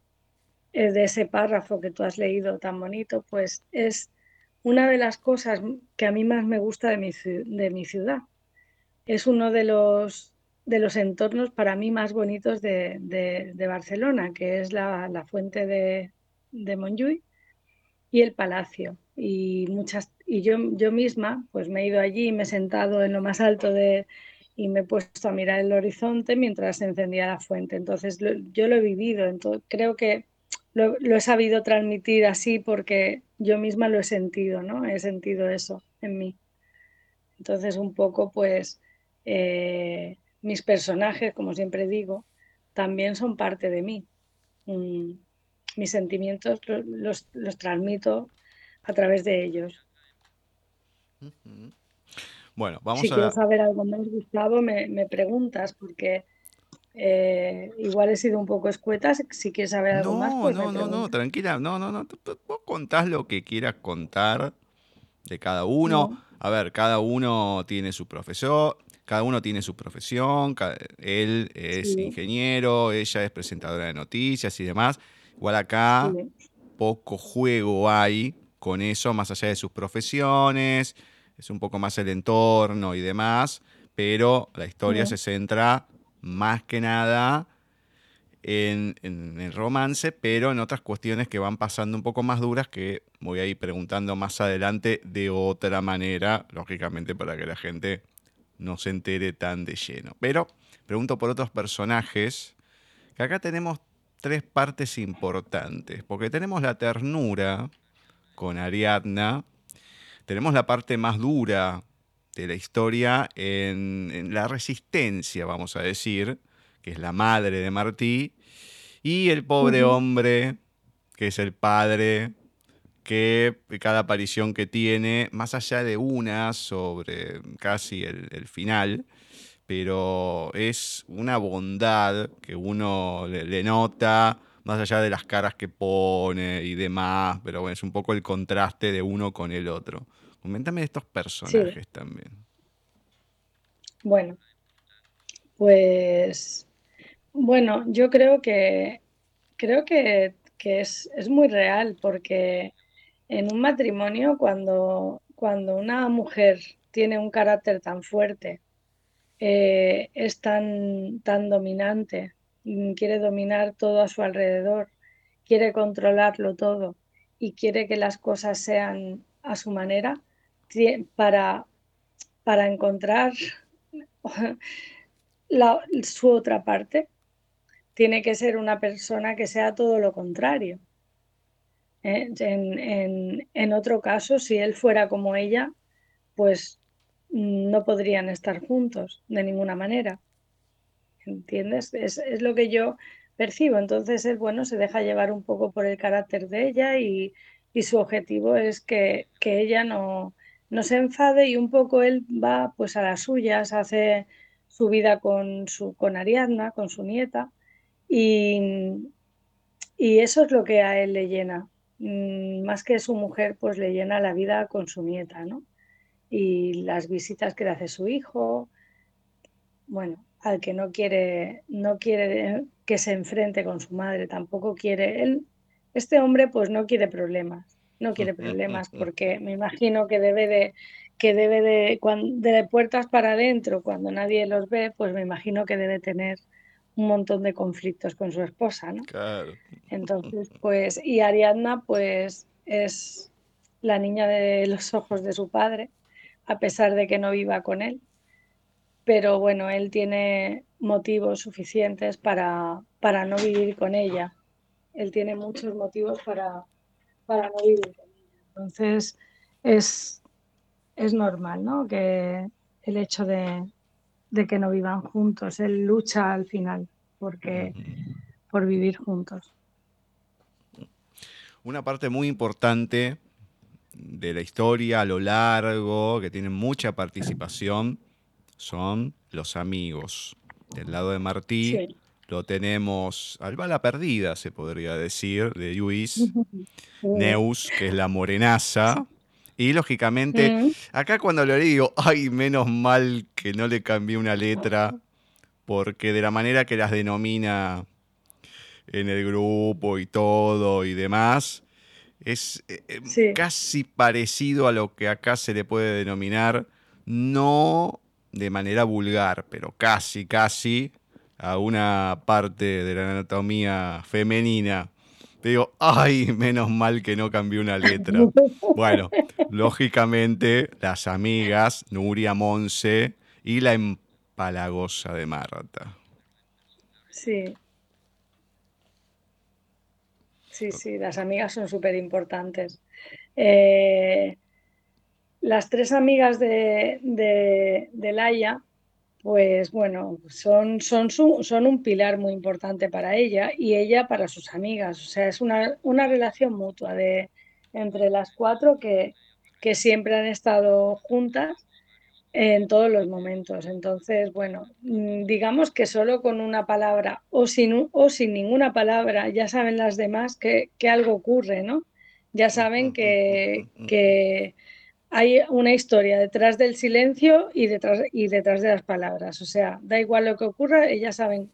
de ese párrafo que tú has leído tan bonito, pues es una de las cosas que a mí más me gusta de mi, de mi ciudad. Es uno de los, de los entornos para mí más bonitos de, de, Barcelona, que es la, la fuente de, de Montjuïc y el palacio y muchas y yo, yo misma pues me he ido allí, me he sentado en lo más alto de y me he puesto a mirar el horizonte mientras se encendía la fuente. Entonces yo lo he vivido, entonces creo que lo, he sabido transmitir así porque yo misma lo he sentido, ¿no? He sentido eso en mí. Entonces un poco pues eh, mis personajes, como siempre digo, también son parte de mí. Mm, mis sentimientos los, los transmito a través de ellos.
Bueno, vamos
si
a...
quieres saber algo más, Gustavo, me, preguntas, porque eh, igual he sido un poco escueta. Si quieres saber algo más, pues
No, no, no, tranquila. No, no, no. Vos contás lo que quieras contar de cada uno. A ver, cada uno tiene su profesor, cada uno tiene su profesión. Él es ingeniero, ella es presentadora de noticias y demás. Igual acá poco juego hay con eso, más allá de sus profesiones, es un poco más el entorno y demás, pero la historia se centra más que nada en, el romance, pero en otras cuestiones que van pasando un poco más duras que voy a ir preguntando más adelante de otra manera, lógicamente para que la gente no se entere tan de lleno. Pero pregunto por otros personajes, que acá tenemos tres partes importantes, porque tenemos la ternura, con Ariadna, tenemos la parte más dura de la historia en, la resistencia, vamos a decir, que es la madre de Martí, y el pobre hombre, que es el padre, que cada aparición que tiene, más allá de una sobre casi el, final, pero es una bondad que uno le nota, más allá de las caras que pone y demás, pero bueno, es un poco el contraste de uno con el otro. Coméntame de estos personajes también.
Bueno, pues bueno, yo creo que creo que, es, muy real porque en un matrimonio cuando, cuando una mujer tiene un carácter tan fuerte, eh, es tan, tan dominante, Mm, quiere dominar todo a su alrededor, quiere controlarlo todo y quiere que las cosas sean a su manera para, para encontrar su otra parte. Tiene que ser una persona que sea todo lo contrario. ¿eh? En, en otro caso, si él fuera como ella, pues no podrían estar juntos de ninguna manera. ¿entiendes? Es, lo que yo percibo. Entonces él, bueno, se deja llevar un poco por el carácter de ella y, su objetivo es que, ella no, no, se enfade y un poco él va pues a las suyas, hace su vida con, su, con Ariadna, con su nieta y, y eso es lo que a él le llena. Mm, más que su mujer, pues le llena la vida con su nieta, ¿no? Y las visitas que le hace su hijo, bueno, al que no quiere, no quiere que se enfrente con su madre, tampoco quiere, él, este hombre pues no quiere problemas, no quiere problemas porque me imagino que debe de, que debe de, de puertas para adentro, cuando nadie los ve, pues me imagino que debe tener un montón de conflictos con su esposa, ¿no?
Claro.
Entonces, pues, y Ariadna, pues, es la niña de los ojos de su padre, a pesar de que no viva con él pero bueno, él tiene motivos suficientes para, para no vivir con ella. Él tiene muchos motivos para, para no vivir con ella. Entonces, es, es normal, ¿no? Que el hecho de, de, que no vivan juntos, él lucha al final porque, por vivir juntos.
Una parte muy importante de la historia a lo largo, que tiene mucha participación, son los amigos. Del lado de Martí lo tenemos al bala perdida, se podría decir, de Luis, Neus, que es la morenaza. Y lógicamente, mm. acá cuando lo digo, ay, menos mal que no le cambié una letra, porque de la manera que las denomina en el grupo y todo y demás, es eh, eh, casi parecido a lo que acá se le puede denominar no de manera vulgar, pero casi, casi a una parte de la anatomía femenina. digo, ay, menos mal que no cambié una letra. Bueno, lógicamente, las amigas Nuria Monse y la empalagosa de Marta.
Sí. Sí, sí, las amigas son súper importantes. Eh, las tres amigas de, de, Laia, pues bueno, son, son, son un pilar muy importante para ella y ella para sus amigas. O sea, es una, relación mutua de, entre las cuatro que, que siempre han estado juntas en todos los momentos. Entonces, bueno, mm, digamos que solo con una palabra o sin, o sin ninguna palabra ya saben las demás que, que algo ocurre, ¿no? Ya saben que, que, hay una historia detrás del silencio y detrás, y detrás de las palabras. O sea, da igual lo que ocurra, ellas saben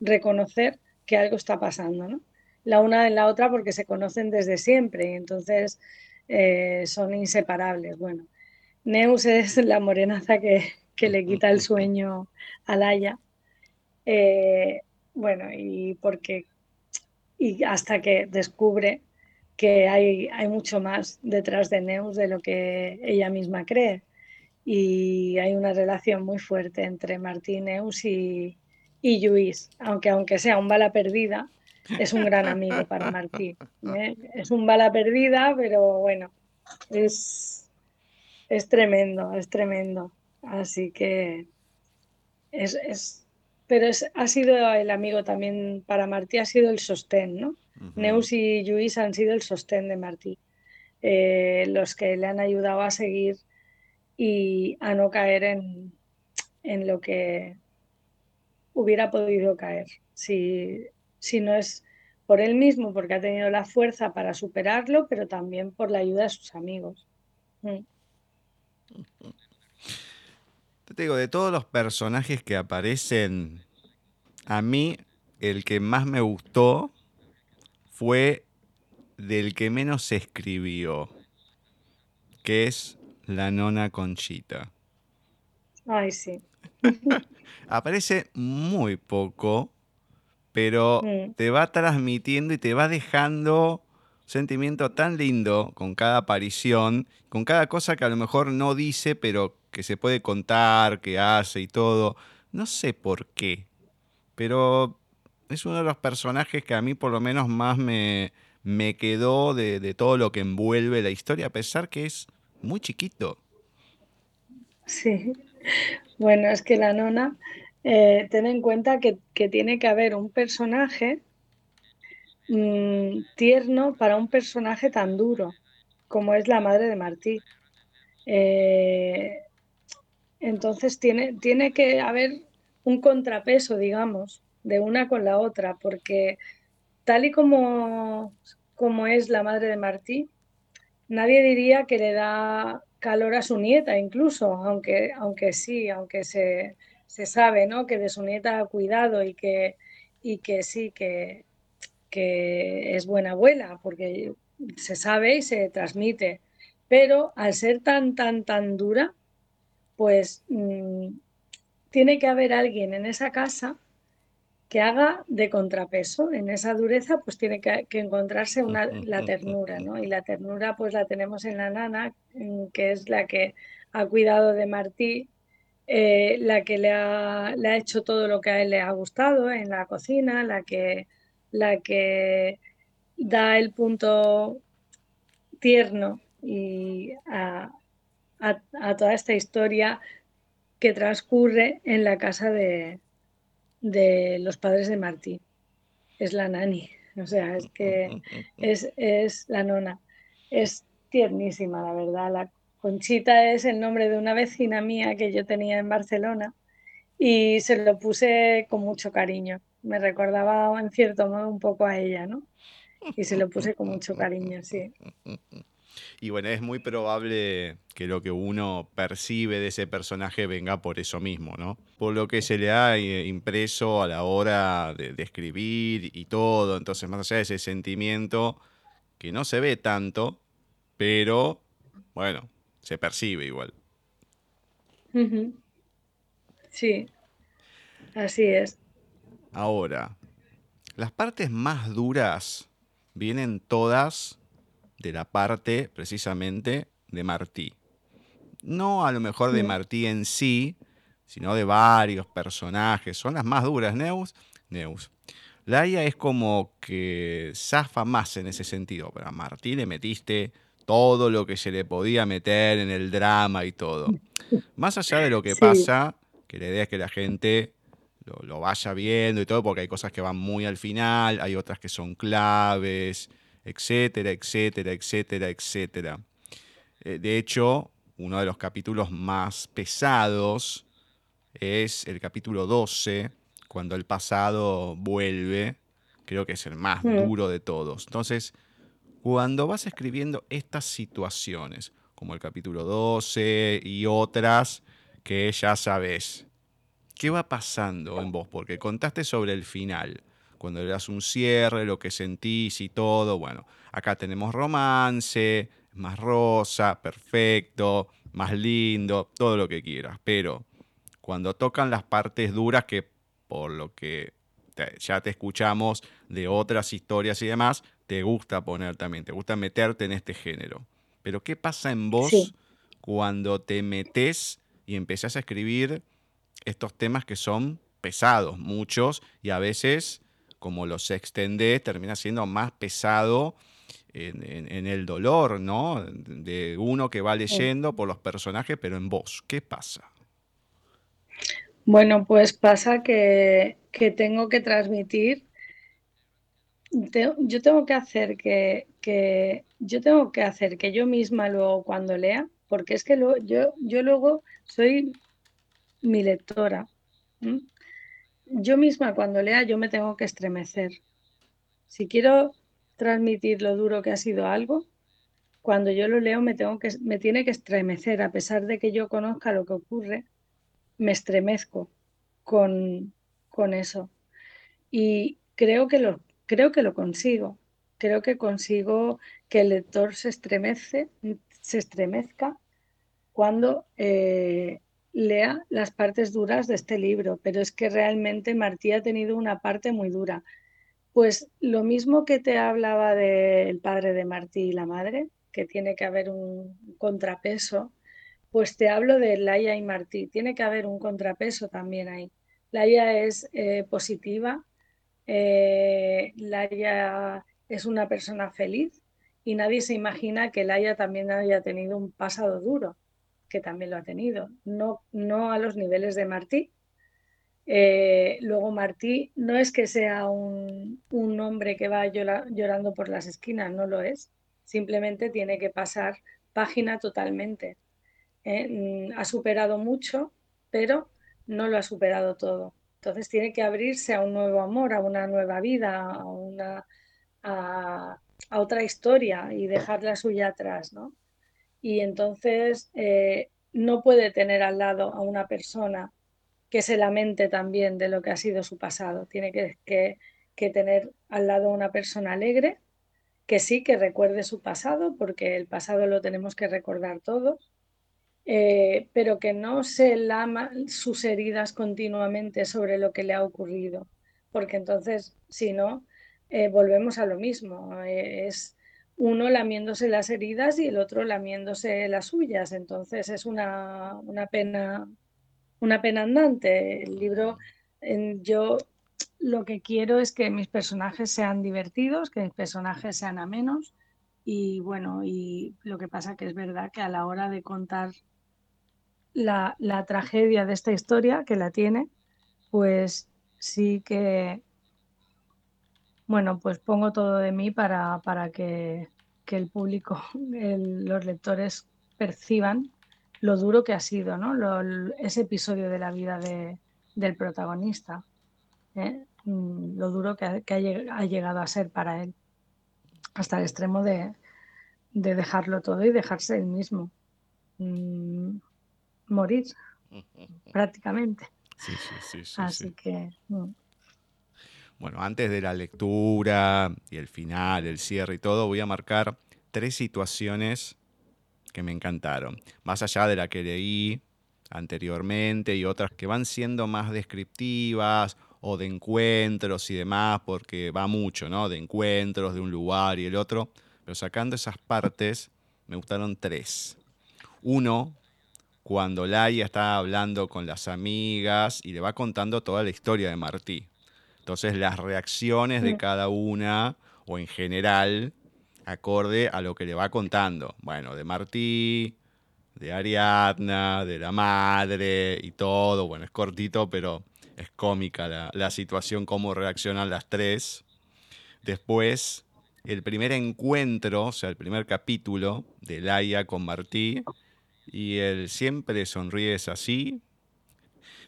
reconocer que algo está pasando, ¿no? La una de la otra porque se conocen desde siempre y entonces eh, son inseparables. Bueno, Neus es la morenaza que, le quita el sueño a Laia. Eh, bueno, y porque y hasta que descubre que hay, hay mucho más detrás de Neus de lo que ella misma cree. Y hay una relación muy fuerte entre Martín Neus y, y Luis, aunque aunque sea un bala perdida, es un gran amigo para Martín. ¿eh? Es un bala perdida, pero bueno, es, es tremendo, es tremendo. Así que es, es pero es, ha sido el amigo también para Martí, ha sido el sostén, ¿no? Neus y Luis han sido el sostén de Martí, eh, los que le han ayudado a seguir y a no caer en, en lo que hubiera podido caer. Si, si, no es por él mismo, porque ha tenido la fuerza para superarlo, pero también por la ayuda de sus amigos. Mm.
Te digo, de todos los personajes que aparecen, a mí el que más me gustó fue del que menos se escribió, que es la nona Conchita.
Ay, sí.
Aparece muy poco, pero mm. te va transmitiendo y te va dejando sentimiento tan lindo con cada aparición, con cada cosa que a lo mejor no dice, pero que se puede contar, que hace y todo. No sé por qué, pero es uno de los personajes que a mí por lo menos más me, me quedó de, todo lo que envuelve la historia, a pesar que es muy chiquito.
Sí, bueno, es que la nona eh, ten en cuenta que, tiene que haber un personaje mm, tierno para un personaje tan duro como es la madre de Martí. Eh, entonces tiene, tiene que haber un contrapeso, digamos, de una con la otra, porque tal y como, como es la madre de Martí, nadie diría que le da calor a su nieta, incluso, aunque, aunque sí, aunque se, sabe ¿no? que de su nieta ha cuidado y que, y que sí, que, que es buena abuela, porque se sabe y se transmite. Pero al ser tan, tan, tan dura, pues mm, tiene que haber alguien en esa casa que haga de contrapeso. En esa dureza, pues tiene que, encontrarse una, la ternura, ¿no? Y la ternura, pues la tenemos en la nana, que es la que ha cuidado de Martí, eh, la que le ha, le ha, hecho todo lo que a él le ha gustado en la cocina, la que, la que da el punto tierno y a, a, toda esta historia que transcurre en la casa de, de los padres de Martí. Es la nani, o sea, es que es, es la nona. Es tiernísima, la verdad. La Conchita es el nombre de una vecina mía que yo tenía en Barcelona y se lo puse con mucho cariño. Me recordaba en cierto modo un poco a ella, ¿no? Y se lo puse con mucho cariño, sí.
Y bueno, es muy probable que lo que uno percibe de ese personaje venga por eso mismo, ¿no? Por lo que se le ha eh, impreso a la hora de, escribir y todo. Entonces, más allá de ese sentimiento que no se ve tanto, pero bueno, se percibe igual.
Sí, así es.
Ahora, las partes más duras vienen todas de la parte precisamente de Martí. No a lo mejor de Martí en sí, sino de varios personajes. Son las más duras. Neus, Neus. Laia es como que zafa más en ese sentido, pero a Martí le metiste todo lo que se le podía meter en el drama y todo. Más allá de lo que pasa, que la idea es que la gente lo, lo, vaya viendo y todo, porque hay cosas que van muy al final, hay otras que son claves, etcétera, etcétera, etcétera, etcétera. Eh, de hecho, uno de los capítulos más pesados es el capítulo 12, cuando el pasado vuelve. Creo que es el más mm. duro de todos. Entonces, cuando vas escribiendo estas situaciones, como el capítulo 12 y otras que ya sabes, ¿qué va pasando en vos? Porque contaste sobre el final cuando le das un cierre, lo que sentís y todo. Bueno, acá tenemos romance, más rosa, perfecto, más lindo, todo lo que quieras. Pero cuando tocan las partes duras, que por lo que ya te escuchamos de otras historias y demás, te gusta poner también, te gusta meterte en este género. Pero ¿qué pasa en vos cuando te metes y empezás a escribir estos temas que son pesados, muchos, y a veces como los extendés, termina siendo más pesado en, el dolor, ¿no? De uno que va leyendo por los personajes, pero en voz. ¿Qué pasa?
Bueno, pues pasa que, tengo que transmitir, yo tengo que hacer que, yo tengo que hacer que yo misma luego cuando lea, porque es que yo, yo luego soy mi lectora yo misma cuando lea yo me tengo que estremecer. Si quiero transmitir lo duro que ha sido algo, cuando yo lo leo me, tengo que, me tiene que estremecer, a pesar de que yo conozca lo que ocurre, me estremezco con, con eso. Y creo que, lo, creo que lo consigo. Creo que consigo que el lector se estremece, se estremezca cuando eh, lea las partes duras de este libro, pero es que realmente Martí ha tenido una parte muy dura. Pues lo mismo que te hablaba del padre de Martí y la madre, que tiene que haber un contrapeso, pues te hablo de Laia y Martí, tiene que haber un contrapeso también ahí. Laia es eh, positiva, eh, Laia es una persona feliz y nadie se imagina que Laia también haya tenido un pasado duro que también lo ha tenido, no, no a los niveles de Martí, Eh, luego Martí no es que sea un, hombre que va llorando por las esquinas, no lo es. Simplemente tiene que pasar página totalmente. ¿eh? Mm, ha superado mucho, pero no lo ha superado todo. Entonces tiene que abrirse a un nuevo amor, a una nueva vida, a, una, a, otra historia y dejar la suya atrás, ¿no? Y entonces eh, no puede tener al lado a una persona que se lamente también de lo que ha sido su pasado. Tiene que, tener al lado una persona alegre, que sí, que recuerde su pasado, porque el pasado lo tenemos que recordar todos, eh, pero que no se lama sus heridas continuamente sobre lo que le ha ocurrido, porque entonces, si no, eh, volvemos a lo mismo. Es uno lamiéndose las heridas y el otro lamiéndose las suyas. Entonces es una, una pena una pena andante. El libro, yo lo que quiero es que mis personajes sean divertidos, que mis personajes sean amenos y bueno, y lo que pasa que es verdad que a la hora de contar la, tragedia de esta historia, que la tiene, pues sí que, bueno, pues pongo todo de mí para, para que, el público, los lectores perciban lo duro que ha sido, ¿no? ese episodio de la vida del protagonista, ¿eh? mm, lo duro que, ha, llegado a ser para él, hasta el extremo de, dejarlo todo y dejarse él mismo mm, morir, prácticamente.
Sí, sí, sí,
Así que. Mm.
Bueno, antes de la lectura y el final, el cierre y todo, voy a marcar tres situaciones que me encantaron. Más allá de la que leí anteriormente y otras que van siendo más descriptivas o de encuentros y demás, porque va mucho, ¿no? De encuentros de un lugar y el otro. Pero sacando esas partes, me gustaron tres. Uno, cuando Laia está hablando con las amigas y le va contando toda la historia de Martí. Entonces las reacciones de cada una, o en general, acorde a lo que le va contando. Bueno, de Martí, de Ariadna, de la madre y todo. Bueno, es cortito, pero es cómica la, situación, cómo reaccionan las tres. Después, el primer encuentro, o sea, el primer capítulo de Laia con Martí, y él siempre sonríes así.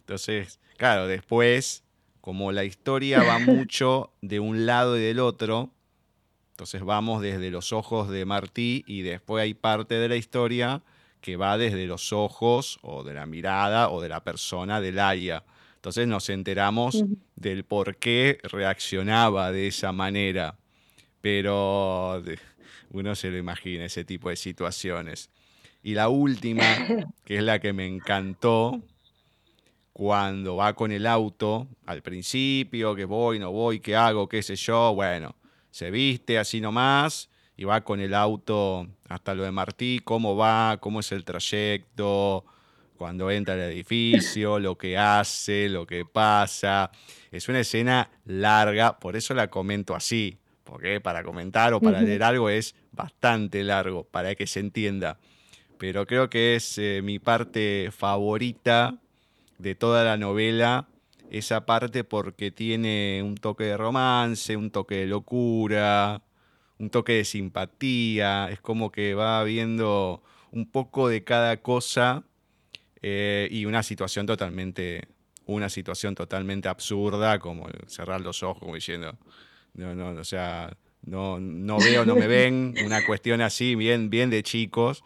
Entonces, claro, después, como la historia va mucho de un lado y del otro, entonces vamos desde los ojos de Martí y después hay parte de la historia que va desde los ojos o de la mirada o de la persona de Laia. Entonces nos enteramos del por qué reaccionaba de esa manera. Pero uno se lo imagina ese tipo de situaciones. Y la última, que es la que me encantó, cuando va con el auto, al principio, que voy, no voy, qué hago, qué sé yo, bueno, se viste así nomás y va con el auto hasta lo de Martí, cómo va, cómo es el trayecto, cuando entra al edificio, lo que hace, lo que pasa. Es una escena larga, por eso la comento así, porque para comentar o para leer algo es bastante largo, para que se entienda. Pero creo que es eh, mi parte favorita de toda la novela esa parte porque tiene un toque de romance, un toque de locura, un toque de simpatía, es como que va viendo un poco de cada cosa eh, y una situación totalmente, una situación totalmente absurda, como cerrar los ojos, como diciendo, no, no, o sea, no, no veo, no me ven, una cuestión así, bien, bien de chicos.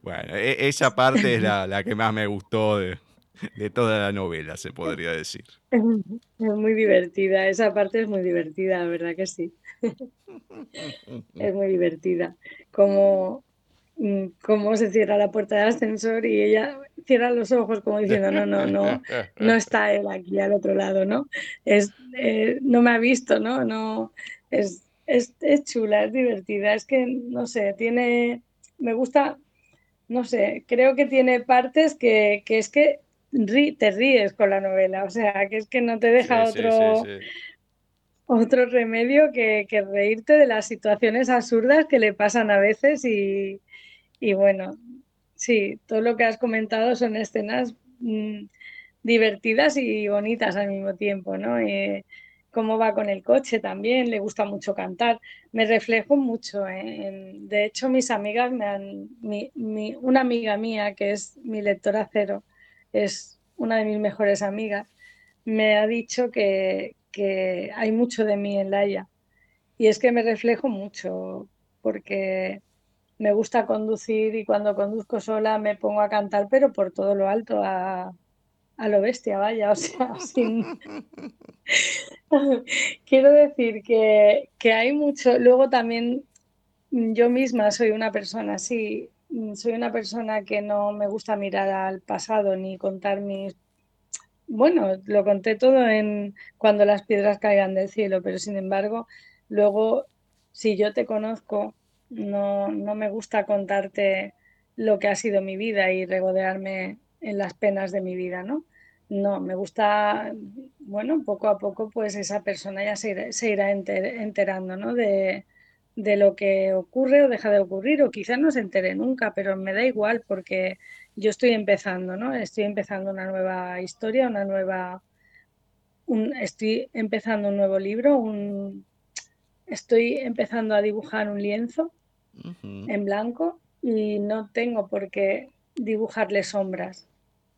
Bueno, e, esa parte es la, la que más me gustó de, de toda la novela, se podría decir.
Es muy divertida, esa parte es muy divertida, verdad que sí. Es muy divertida. Como, mm, como se cierra la puerta del ascensor y ella cierra los ojos como diciendo, no, no, no, no está él aquí al otro lado, ¿no? Es, eh, no me ha visto, ¿no? no es, es, es chula, es divertida, es que, no sé, tiene, me gusta, no sé, creo que tiene partes que, que es que te ríes con la novela, o sea, que es que no te deja otro, otro remedio que, reírte de las situaciones absurdas que le pasan a veces y, bueno, sí, todo lo que has comentado son escenas mm, divertidas y bonitas al mismo tiempo, ¿no? Eh, cómo va con el coche también, le gusta mucho cantar. Me reflejo mucho. ¿eh? de hecho, mis amigas me han. una amiga mía, que es mi lectora cero, es una de mis mejores amigas, me ha dicho que, que hay mucho de mí en Laia. Y es que me reflejo mucho, porque me gusta conducir y cuando conduzco sola me pongo a cantar, pero por todo lo alto, a, a lo bestia, vaya, o sea, sin... Quiero decir que, que, hay mucho, luego también yo misma soy una persona así, soy una persona que no me gusta mirar al pasado ni contar mis... Bueno, lo conté todo en cuando las piedras caigan del cielo, pero sin embargo, luego, si yo te conozco, no, no me gusta contarte lo que ha sido mi vida y regodearme en las penas de mi vida, ¿no? No, me gusta, bueno, poco a poco pues esa persona ya se irá, enterando, ¿no? De, de, lo que ocurre o deja de ocurrir, o quizás no se entere nunca, pero me da igual porque yo estoy empezando, ¿no? Estoy empezando una nueva historia, una nueva, un, estoy empezando un nuevo libro, un, estoy empezando a dibujar un lienzo en blanco y no tengo por qué dibujarle sombras,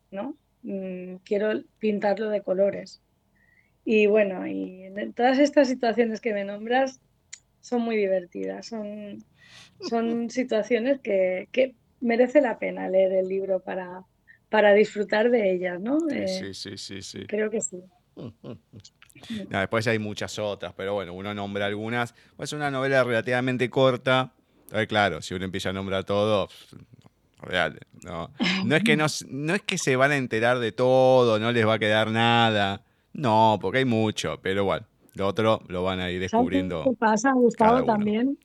¿no? Mm, quiero pintarlo de colores. Y bueno, y todas estas situaciones que me nombras son muy divertidas, son, son situaciones que, que merece la pena leer el libro para, para disfrutar de ellas, ¿no?
sí, sí, sí, sí.
Creo que sí.
después hay muchas otras, pero bueno, uno nombra algunas. Es una novela relativamente corta. claro, si uno empieza a nombrar todo, real. No, no, es que no, no es que se van a enterar de todo, no les va a quedar nada. No, porque hay mucho, pero bueno, lo otro lo van a ir descubriendo.
¿Qué pasa, Gustavo, también?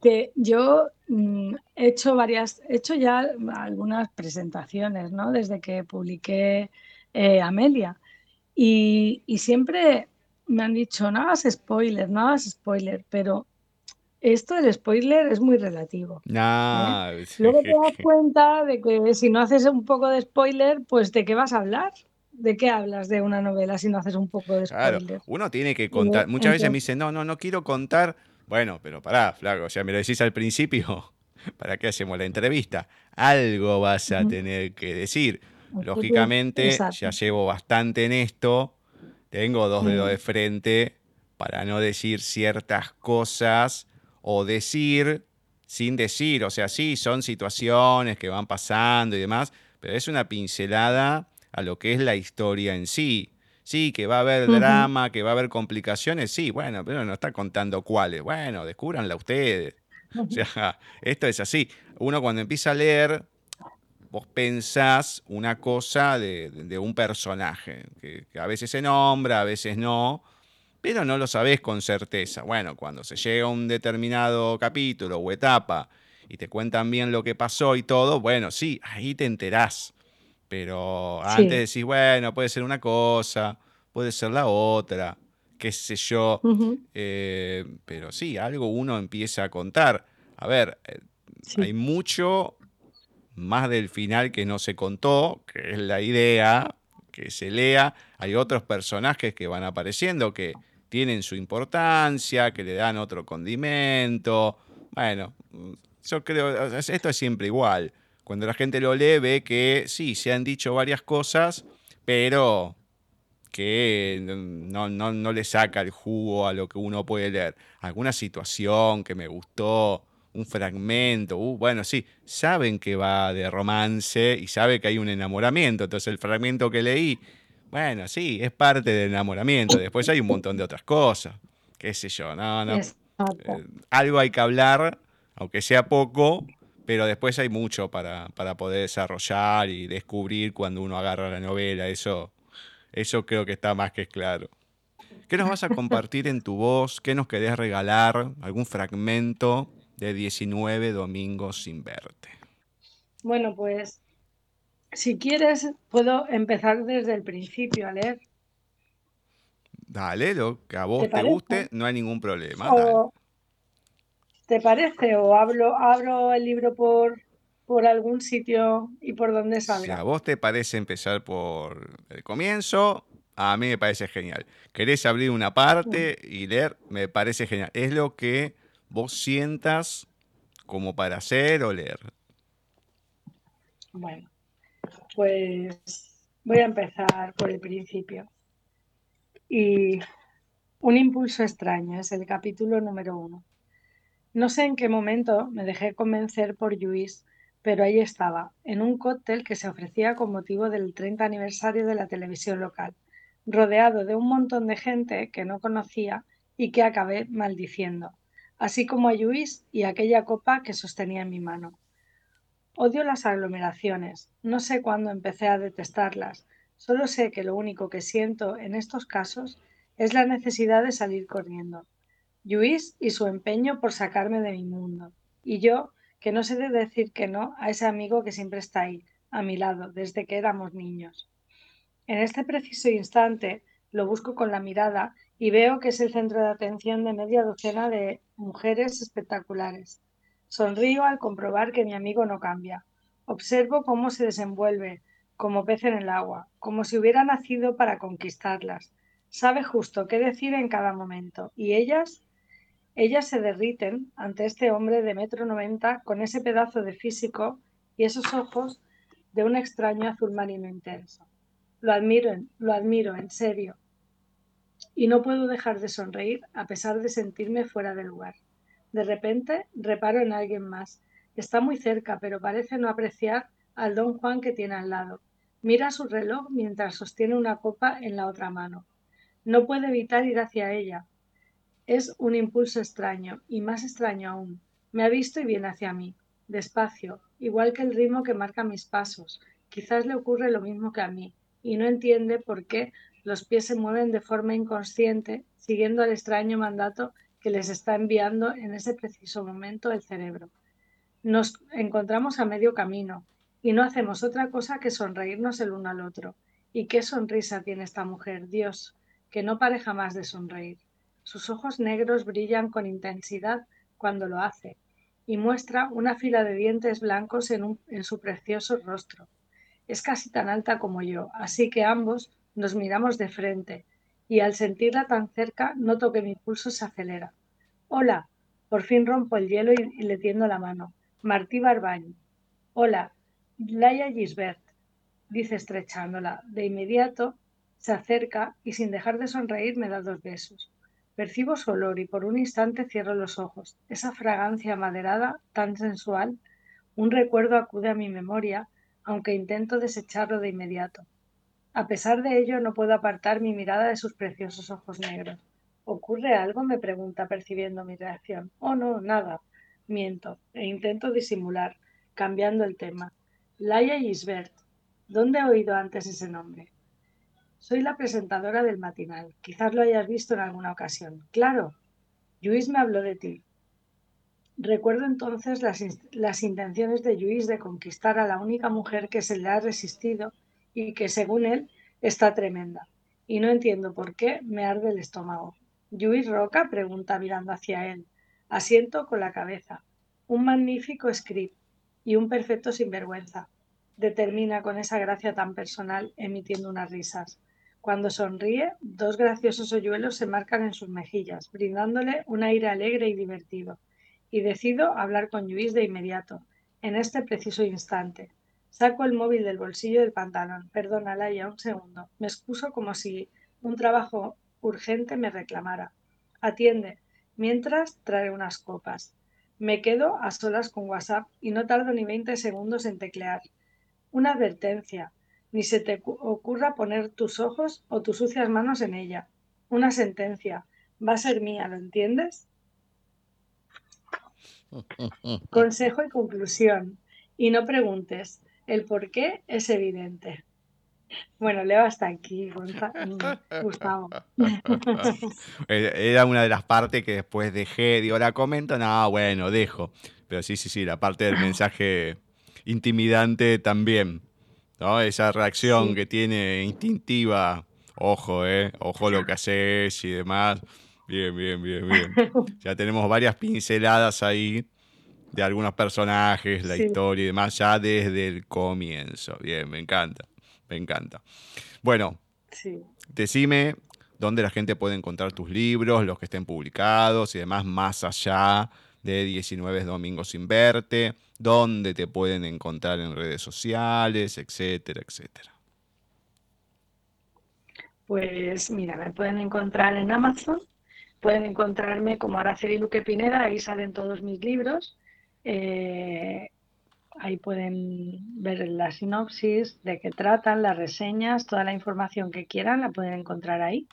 Que yo mm, he hecho varias, he hecho ya algunas presentaciones, ¿no? Desde que publiqué eh, Amelia. Y, y siempre me han dicho, no hagas spoiler, no hagas spoiler, pero esto del spoiler es muy relativo. ¿eh? Luego te das cuenta de que si no haces un poco de spoiler, pues ¿de qué vas a hablar? ¿De qué hablas de una novela si no haces un poco de spoiler? Claro,
uno tiene que contar. Muchas veces me dicen, no, no, no quiero contar. Bueno, pero pará, flaco, o sea, me lo decís al principio, ¿para qué hacemos la entrevista? Algo vas a tener que decir. Lógicamente, ya llevo bastante en esto, tengo dos dedos de frente para no decir ciertas cosas o decir sin decir, o sea, sí, son situaciones que van pasando y demás, pero es una pincelada a lo que es la historia en sí. Sí, que va a haber drama, que va a haber complicaciones, sí, bueno, pero no está contando cuáles. Bueno, descúbranla ustedes. O sea, esto es así. Uno cuando empieza a leer, vos pensás una cosa de, un personaje, que, a veces se nombra, a veces no, pero no lo sabés con certeza. Bueno, cuando se llega a un determinado capítulo o etapa y te cuentan bien lo que pasó y todo, bueno, sí, ahí te enterás. Pero antes decís, bueno, puede ser una cosa, puede ser la otra, qué sé yo. Eh, pero sí, algo uno empieza a contar. A ver, eh, hay mucho más del final que no se contó, que es la idea, que se lea. Hay otros personajes que van apareciendo que tienen su importancia, que le dan otro condimento. Bueno, yo creo, esto es siempre igual. Cuando la gente lo lee ve que sí, se han dicho varias cosas, pero que no, no, le saca el jugo a lo que uno puede leer. Alguna situación que me gustó, un fragmento, uh, bueno, sí, saben que va de romance y sabe que hay un enamoramiento. Entonces el fragmento que leí bueno, sí, es parte del enamoramiento. Después hay un montón de otras cosas. Qué sé yo, no, no. Eh, algo hay que hablar, aunque sea poco, pero después hay mucho para, para, poder desarrollar y descubrir cuando uno agarra la novela. Eso, eso creo que está más que claro. ¿Qué nos vas a compartir en tu voz? ¿Qué nos querés regalar? ¿Algún fragmento de 19 domingos sin verte?
Bueno, pues si quieres, puedo empezar desde el principio a leer.
Dale, lo que a vos te, guste, no hay ningún problema.
¿Te parece? O hablo, abro el libro por, por algún sitio y por donde salga.
Si a vos te parece empezar por el comienzo, a mí me parece genial. Querés abrir una parte y leer, me parece genial. Es lo que vos sientas como para hacer o leer.
Bueno, pues voy a empezar por el principio. Y un impulso extraño es el capítulo número uno. No sé en qué momento me dejé convencer por Luis, pero ahí estaba, en un cóctel que se ofrecía con motivo del 30 aniversario de la televisión local, rodeado de un montón de gente que no conocía y que acabé maldiciendo, así como a Luis y aquella copa que sostenía en mi mano. Odio las aglomeraciones, no sé cuándo empecé a detestarlas, solo sé que lo único que siento en estos casos es la necesidad de salir corriendo. Luis y su empeño por sacarme de mi mundo, y yo que no sé de decir que no a ese amigo que siempre está ahí, a mi lado, desde que éramos niños. En este preciso instante lo busco con la mirada y veo que es el centro de atención de media docena de mujeres espectaculares. Sonrío al comprobar que mi amigo no cambia. Observo cómo se desenvuelve, como pez en el agua, como si hubiera nacido para conquistarlas. Sabe justo qué decir en cada momento, y ellas, ellas se derriten ante este hombre de metro noventa con ese pedazo de físico y esos ojos de un extraño azul marino intenso. Lo admiro, lo admiro, en serio. Y no puedo dejar de sonreír a pesar de sentirme fuera de lugar. De repente reparo en alguien más. Está muy cerca, pero parece no apreciar al don Juan que tiene al lado. Mira su reloj mientras sostiene una copa en la otra mano. No puede evitar ir hacia ella. Es un impulso extraño, y más extraño aún. Me ha visto y viene hacia mí, despacio, igual que el ritmo que marca mis pasos. Quizás le ocurre lo mismo que a mí, y no entiende por qué los pies se mueven de forma inconsciente, siguiendo el extraño mandato que les está enviando en ese preciso momento el cerebro. Nos encontramos a medio camino y no hacemos otra cosa que sonreírnos el uno al otro. ¿Y qué sonrisa tiene esta mujer, Dios, que no pare jamás de sonreír? Sus ojos negros brillan con intensidad cuando lo hace y muestra una fila de dientes blancos en, su precioso rostro. Es casi tan alta como yo, así que ambos nos miramos de frente, y al sentirla tan cerca noto que mi pulso se acelera. Hola, por fin rompo el hielo y, le tiendo la mano. Martí Barbañ. Hola, Laia Gisbert, dice estrechándola. De inmediato se acerca y sin dejar de sonreír me da dos besos. Percibo su olor y por un instante cierro los ojos. Esa fragancia maderada, tan sensual, un recuerdo acude a mi memoria, aunque intento desecharlo de inmediato. A pesar de ello, no puedo apartar mi mirada de sus preciosos ojos negros. ¿Ocurre algo? me pregunta, percibiendo mi reacción. Oh, no, nada. Miento, e intento disimular, cambiando el tema. Laia Gisbert. ¿Dónde he oído antes ese nombre? Soy la presentadora del matinal. Quizás lo hayas visto en alguna ocasión. Claro. Luis me habló de ti. Recuerdo entonces las, las intenciones de Luis de conquistar a la única mujer que se le ha resistido y que según él está tremenda. Y no entiendo por qué me arde el estómago. Luis Roca pregunta mirando hacia él. Asiento con la cabeza. Un magnífico script y un perfecto sinvergüenza. Determina con esa gracia tan personal, emitiendo unas risas. Cuando sonríe, dos graciosos hoyuelos se marcan en sus mejillas, brindándole un aire alegre y divertido. Y decido hablar con Luis de inmediato, en este preciso instante. Saco el móvil del bolsillo del pantalón. Perdona, Laia, un segundo. Me excuso como si un trabajo urgente me reclamara. Atiende. Mientras trae unas copas. Me quedo a solas con WhatsApp y no tardo ni 20 segundos en teclear. Una advertencia. Ni se te ocurra poner tus ojos o tus sucias manos en ella. Una sentencia. Va a ser mía, ¿lo entiendes? Consejo y conclusión. Y no preguntes. El por qué es evidente. Bueno, leo hasta aquí, mm, Gustavo.
Era una de las partes que después dejé, digo, la comento, no, bueno, dejo. Pero sí, sí, sí, la parte del mensaje intimidante también. ¿No? Esa reacción que tiene instintiva, ojo, eh, ojo lo que haces y demás. Bien, bien, bien, bien. Ya tenemos varias pinceladas ahí de algunos personajes, la historia y demás, ya desde el comienzo. Bien, me encanta, me encanta. Bueno, decime dónde la gente puede encontrar tus libros, los que estén publicados y demás, más allá de 19 Domingos sin verte, dónde te pueden encontrar en redes sociales, etcétera, etcétera.
Pues mira, me pueden encontrar en Amazon, pueden encontrarme como Araceli Luque Pineda, ahí salen todos mis libros. Eh, ahí pueden ver la sinopsis, de qué tratan, las reseñas, toda la información que quieran la pueden encontrar ahí.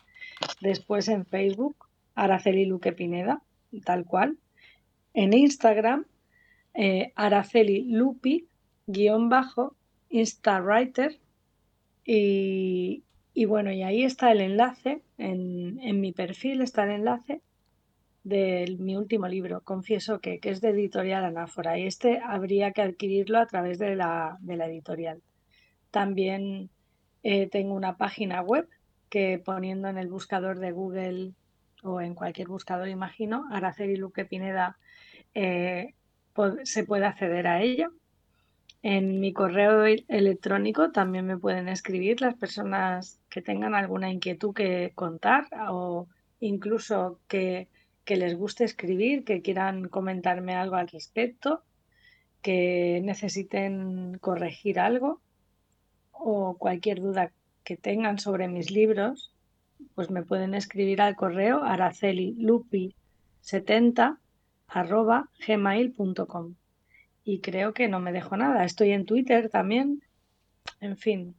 Después en Facebook, Araceli Luque Pineda, tal cual. En Instagram, eh, Araceli Lupi, guion bajo, Instawriter. Y, y bueno, y ahí está el enlace, en, mi perfil está el enlace de mi último libro, confieso que, es de editorial Anáfora, y este habría que adquirirlo a través de la, de la editorial. También eh, tengo una página web que poniendo en el buscador de Google o en cualquier buscador, imagino, Araceli Luque Pineda, eh, se puede acceder a ella. En mi correo e-, electrónico también me pueden escribir las personas que tengan alguna inquietud que contar o incluso que, les guste escribir, que quieran comentarme algo al respecto, que necesiten corregir algo o cualquier duda que tengan sobre mis libros, pues me pueden escribir al correo aracelilupi70 arroba gmail.com. Y creo que no me dejo nada. Estoy en Twitter también. En fin,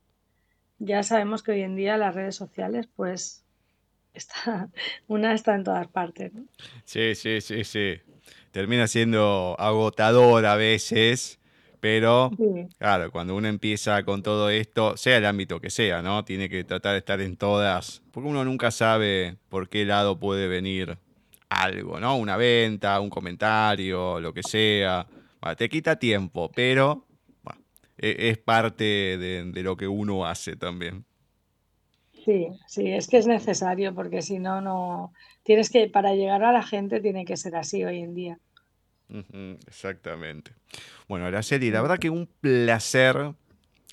ya sabemos que hoy en día las redes sociales, pues, está, una está en todas partes.
Sí, sí, sí, sí. Termina siendo agotador a veces pero, claro, cuando uno empieza con todo esto, sea el ámbito que sea, ¿no? Tiene que tratar de estar en todas, porque uno nunca sabe por qué lado puede venir algo, ¿no? Una venta, un comentario, lo que sea. te quita tiempo, pero e, es parte de, de lo que uno hace también.
Sí, sí, es que es necesario, porque si no, no. Tienes que, para llegar a la gente, tiene que ser así hoy en día
exactamente. Bueno, Araceli, la verdad que un placer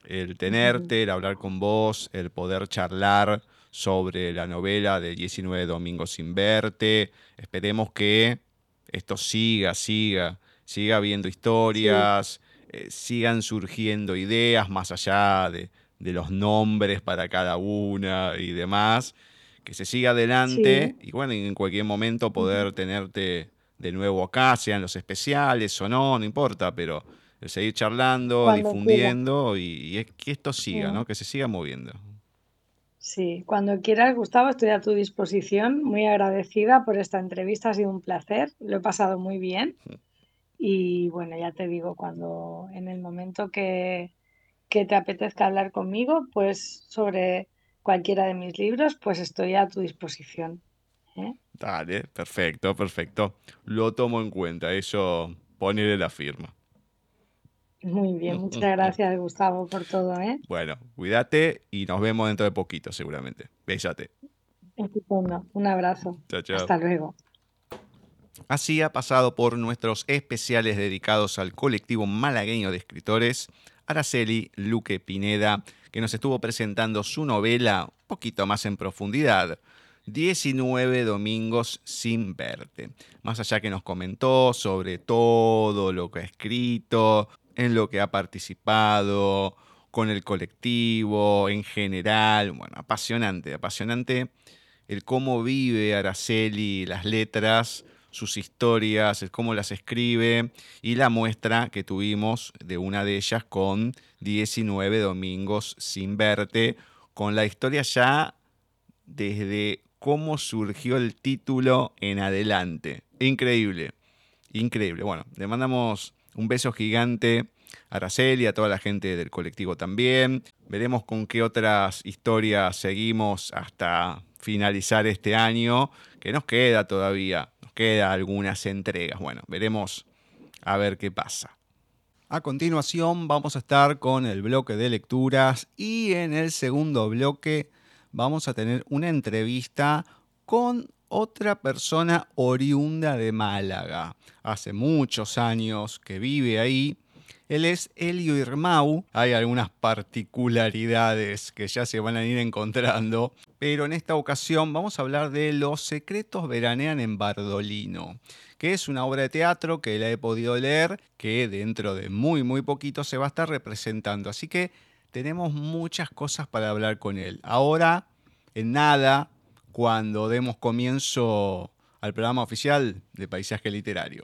el tenerte, el hablar con vos, el poder charlar sobre la novela de 19 Domingos sin verte. Esperemos que esto siga, siga, siga habiendo historias, eh, sigan surgiendo ideas más allá de, los nombres para cada una y demás. Que se siga adelante y bueno, en cualquier momento poder tenerte de nuevo acá, sean los especiales o no, no importa, pero seguir charlando, difundiendo y, que esto siga, ¿no? Que se siga moviendo.
Sí, cuando quieras, Gustavo, estoy a tu disposición. Muy agradecida por esta entrevista, ha sido un placer, lo he pasado muy bien. Y bueno, ya te digo, cuando en el momento que, que te apetezca hablar conmigo, pues sobre cualquiera de mis libros, pues estoy a tu disposición. ¿eh?
Dale, perfecto, perfecto. Lo tomo en cuenta, eso ponerle la firma.
Muy bien, muchas gracias Gustavo por todo, ¿eh?
Bueno, cuídate y nos vemos dentro de poquito seguramente. Bésate.
Estupendo, un abrazo. Chao, chao. Hasta luego.
Así ha pasado por nuestros especiales dedicados al colectivo malagueño de escritores, Araceli Luque Pineda, que nos estuvo presentando su novela un poquito más en profundidad 19 domingos sin verte. Más allá que nos comentó sobre todo lo que ha escrito, en lo que ha participado, con el colectivo, en general. Bueno, apasionante, apasionante el cómo vive Araceli las letras, sus historias, el cómo las escribe y la muestra que tuvimos de una de ellas con 19 domingos sin verte, con la historia ya desde cómo surgió el título en adelante. Increíble, increíble. Bueno, le mandamos un beso gigante a Araceli, a toda la gente del colectivo también. Veremos con qué otras historias seguimos hasta finalizar este año, que nos queda todavía, nos queda algunas entregas. Bueno, veremos a ver qué pasa. A continuación vamos a estar con el bloque de lecturas y en el segundo bloque vamos a tener una entrevista con otra persona oriunda de Málaga. Hace muchos años que vive ahí. Él es Elio Irmau. Hay algunas particularidades que ya se van a ir encontrando. Pero en esta ocasión vamos a hablar de Los secretos veranean en Bardolino, que es una obra de teatro que la he podido leer, que dentro de muy muy poquito se va a estar representando. Así que tenemos muchas cosas para hablar con él. Ahora, en nada, cuando demos comienzo al programa oficial de Paisaje Literario.